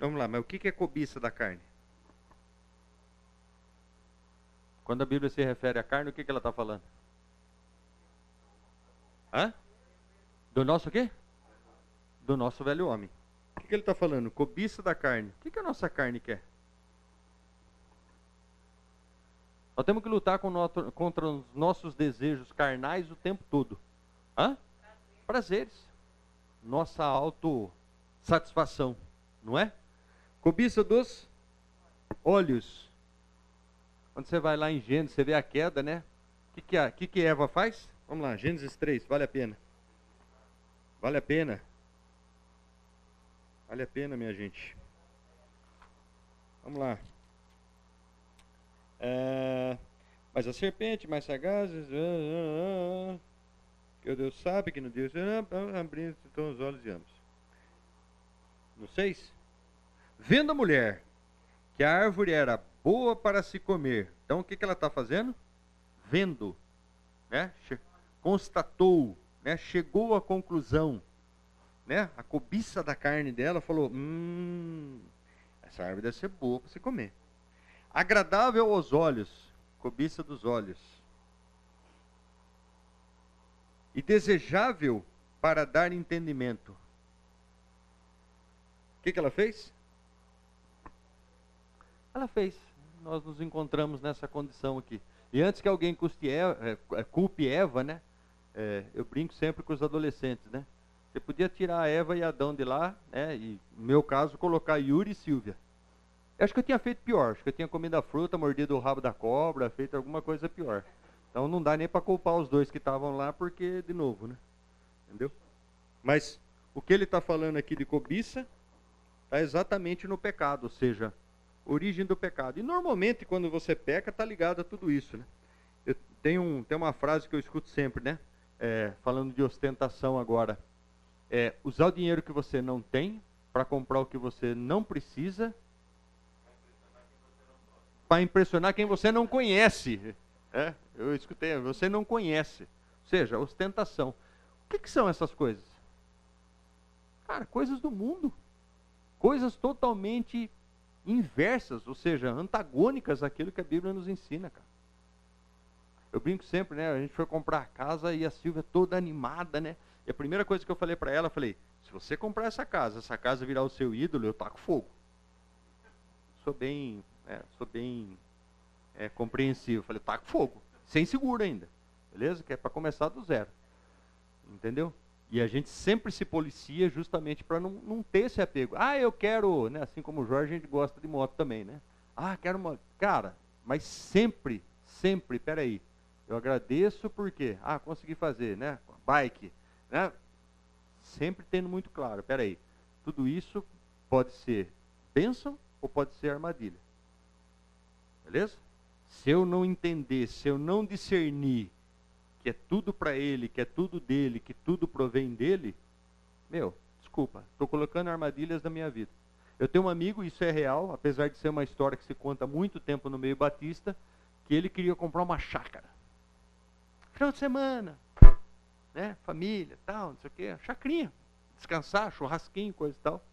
Vamos lá, mas o que é cobiça da carne? Quando a Bíblia se refere à carne, o que, que ela está falando? Hã? Do nosso quê? do nosso velho homem. O que, que ele está falando? Cobiça da carne. O que, que a nossa carne quer? Nós temos que lutar contra os nossos desejos carnais o tempo todo. Hã? Prazeres. Nossa autossatisfação, não é? Cobiça dos olhos. Quando você vai lá em Gênesis, você vê a queda, né? O que, que, a, que, que Eva faz? Vamos lá, Gênesis 3, vale a pena. Vale a pena. Vale a pena, minha gente. Vamos lá. É, mas a serpente mais sagaz, que o Deus sabe que no Deus abrindo então os olhos de ambos. No 6. Vendo a mulher que a árvore era boa para se comer, então o que, que ela está fazendo? Vendo, né? constatou, né? chegou à conclusão, né? a cobiça da carne dela falou: hum, essa árvore deve ser boa para se comer agradável aos olhos, cobiça dos olhos, e desejável para dar entendimento. O que, que ela fez? Ela fez. Nós nos encontramos nessa condição aqui. E antes que alguém Eva, é, é, culpe Eva, né? É, eu brinco sempre com os adolescentes, né? Você podia tirar Eva e Adão de lá, né? E no meu caso colocar Yuri e Silvia. Eu acho que eu tinha feito pior. Acho que eu tinha comido a fruta, mordido o rabo da cobra, feito alguma coisa pior. Então não dá nem para culpar os dois que estavam lá, porque, de novo, né? Entendeu? Mas o que ele está falando aqui de cobiça está exatamente no pecado, ou seja, origem do pecado. E normalmente quando você peca, está ligado a tudo isso, né? Eu tenho um, tem uma frase que eu escuto sempre, né? É, falando de ostentação agora. É, usar o dinheiro que você não tem para comprar o que você não precisa para impressionar quem você não conhece. É, eu escutei, você não conhece. Ou seja, ostentação. O que, que são essas coisas? Cara, coisas do mundo. Coisas totalmente inversas, ou seja, antagônicas àquilo que a Bíblia nos ensina, cara. Eu brinco sempre, né? A gente foi comprar a casa e a Silvia toda animada, né? E a primeira coisa que eu falei para ela, eu falei: se você comprar essa casa, essa casa virar o seu ídolo, eu taco fogo. Sou bem é, sou bem é, compreensivo. Falei, tá com fogo, sem seguro ainda. Beleza? Que é para começar do zero. Entendeu? E a gente sempre se policia justamente para não, não ter esse apego. Ah, eu quero, né, assim como o Jorge, a gente gosta de moto também, né? Ah, quero uma. Cara, mas sempre, sempre, peraí. Eu agradeço porque, ah, consegui fazer, né? Bike, né? Sempre tendo muito claro, peraí. Tudo isso pode ser bênção ou pode ser armadilha. Beleza? Se eu não entender, se eu não discernir que é tudo para ele, que é tudo dele, que tudo provém dele, meu, desculpa, estou colocando armadilhas na minha vida. Eu tenho um amigo, isso é real, apesar de ser uma história que se conta há muito tempo no meio batista, que ele queria comprar uma chácara. Final de semana, né? Família, tal, não sei o quê, chacrinha, descansar, churrasquinho, coisa e tal.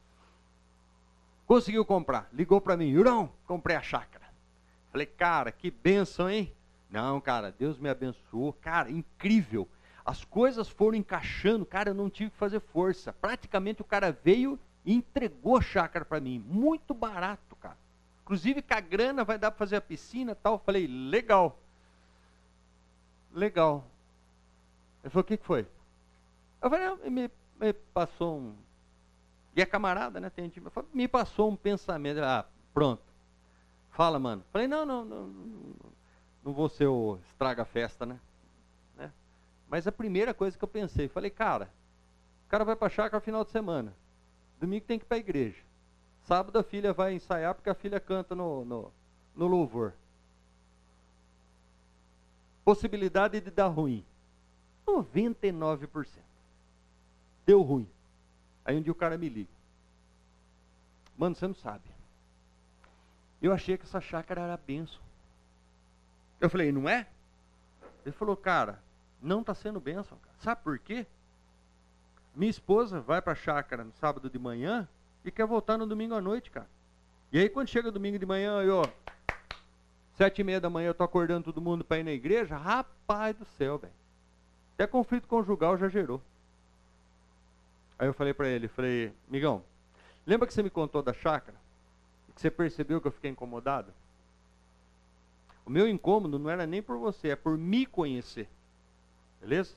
Conseguiu comprar, ligou para mim, Jurão, comprei a chácara. Falei, cara, que benção, hein? Não, cara, Deus me abençoou. Cara, incrível. As coisas foram encaixando, cara, eu não tive que fazer força. Praticamente o cara veio e entregou a chácara para mim. Muito barato, cara. Inclusive com a grana vai dar para fazer a piscina tal. Eu falei, legal. Legal. Ele falou, o que, que foi? Eu falei, me, me passou um. E é camarada, né? Tem gente, me passou um pensamento. Ah, pronto. Fala, mano. Falei, não, não, não, não vou ser o estraga-festa, né? né? Mas a primeira coisa que eu pensei, falei, cara, o cara vai para a chácara final de semana. Domingo tem que ir para a igreja. Sábado a filha vai ensaiar porque a filha canta no, no, no louvor. Possibilidade de dar ruim. 99%. Deu ruim. Aí um dia o cara me liga. Mano, você não sabe. Eu achei que essa chácara era benção. Eu falei, não é? Ele falou, cara, não está sendo benção. Cara. Sabe por quê? Minha esposa vai para a chácara no sábado de manhã e quer voltar no domingo à noite, cara. E aí quando chega domingo de manhã, eu, sete e meia da manhã, eu tô acordando todo mundo para ir na igreja, rapaz do céu, velho. Até conflito conjugal já gerou. Aí eu falei para ele, falei, migão, lembra que você me contou da chácara? Que você percebeu que eu fiquei incomodado? O meu incômodo não era nem por você, é por me conhecer. Beleza?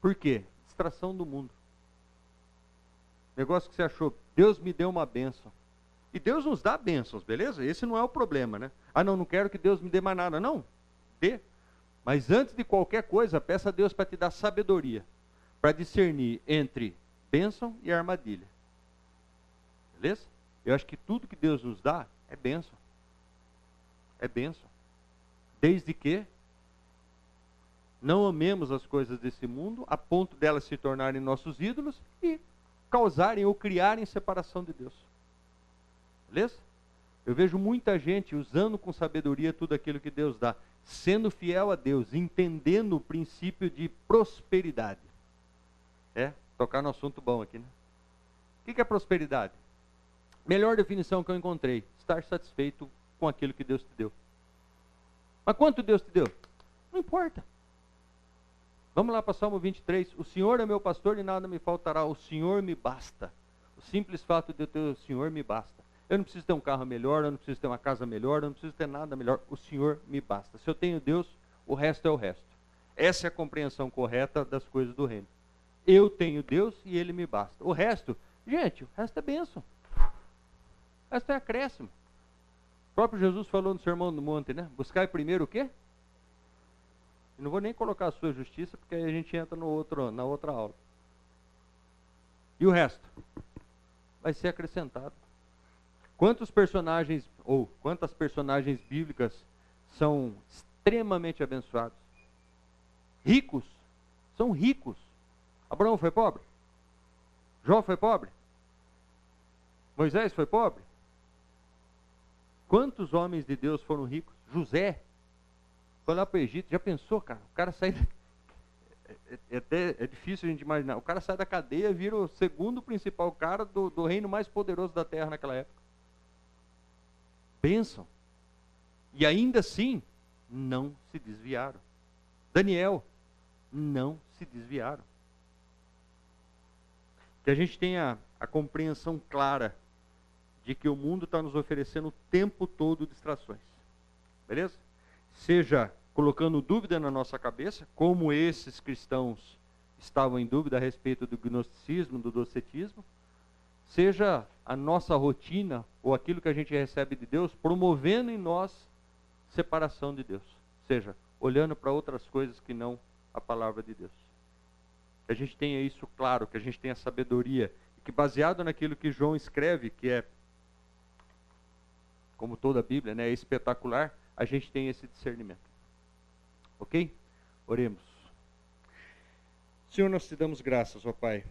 Por quê? Distração do mundo. Negócio que você achou, Deus me deu uma bênção. E Deus nos dá bênçãos, beleza? Esse não é o problema, né? Ah, não, não quero que Deus me dê mais nada. Não, dê. Mas antes de qualquer coisa, peça a Deus para te dar sabedoria, para discernir entre bênção e armadilha. Beleza? Eu acho que tudo que Deus nos dá é bênção. É bênção. Desde que não amemos as coisas desse mundo a ponto delas se tornarem nossos ídolos e causarem ou criarem separação de Deus. Beleza? Eu vejo muita gente usando com sabedoria tudo aquilo que Deus dá, sendo fiel a Deus, entendendo o princípio de prosperidade. É, tocar no assunto bom aqui, né? O que é prosperidade? Melhor definição que eu encontrei: estar satisfeito com aquilo que Deus te deu. Mas quanto Deus te deu? Não importa. Vamos lá para Salmo 23. O Senhor é meu pastor e nada me faltará. O Senhor me basta. O simples fato de eu ter o Senhor me basta. Eu não preciso ter um carro melhor, eu não preciso ter uma casa melhor, eu não preciso ter nada melhor. O Senhor me basta. Se eu tenho Deus, o resto é o resto. Essa é a compreensão correta das coisas do reino. Eu tenho Deus e Ele me basta. O resto, gente, o resto é bênção. O resto é acréscimo. O próprio Jesus falou no Sermão do Monte, né? Buscar primeiro o quê? não vou nem colocar a sua justiça, porque aí a gente entra no outro, na outra aula. E o resto? Vai ser acrescentado. Quantos personagens, ou quantas personagens bíblicas são extremamente abençoados? Ricos. São ricos. Abraão foi pobre? Jó foi pobre? Moisés foi pobre? Quantos homens de Deus foram ricos? José foi lá para o Egito, já pensou, cara? O cara sai. É, é, é, é difícil a gente imaginar. O cara sai da cadeia e vira o segundo principal cara do, do reino mais poderoso da terra naquela época. Bênção. E ainda assim, não se desviaram. Daniel, não se desviaram. Que a gente tenha a compreensão clara de que o mundo está nos oferecendo o tempo todo distrações. Beleza? seja colocando dúvida na nossa cabeça, como esses cristãos estavam em dúvida a respeito do gnosticismo, do docetismo, seja a nossa rotina ou aquilo que a gente recebe de Deus promovendo em nós separação de Deus, seja olhando para outras coisas que não a palavra de Deus. Que a gente tenha isso claro, que a gente tenha sabedoria e que baseado naquilo que João escreve, que é como toda a Bíblia, né, é espetacular, a gente tem esse discernimento. Ok? Oremos. Senhor, nós te damos graças, ó Pai,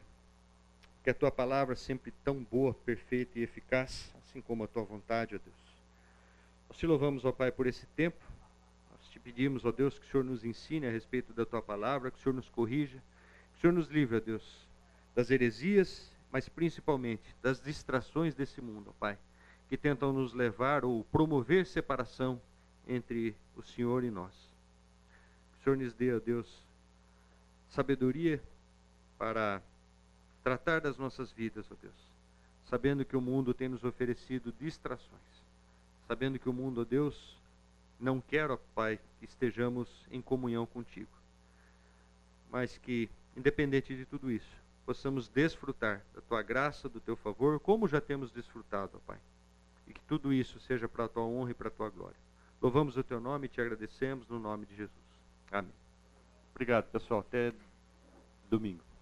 que a tua palavra é sempre tão boa, perfeita e eficaz, assim como a tua vontade, ó Deus. Nós te louvamos, ó Pai, por esse tempo. Nós te pedimos, ó Deus, que o Senhor nos ensine a respeito da tua palavra, que o Senhor nos corrija, que o Senhor nos livre, ó Deus, das heresias, mas principalmente das distrações desse mundo, ó Pai, que tentam nos levar ou promover separação entre o Senhor e nós. o Senhor nos dê, ó Deus, sabedoria para tratar das nossas vidas, ó Deus, sabendo que o mundo tem nos oferecido distrações, sabendo que o mundo, ó Deus, não quer, ó Pai, que estejamos em comunhão contigo, mas que, independente de tudo isso, possamos desfrutar da tua graça, do teu favor, como já temos desfrutado, ó Pai. E que tudo isso seja para a tua honra e para a tua glória. Louvamos o teu nome e te agradecemos no nome de Jesus. Amém. Obrigado, pessoal. Até domingo.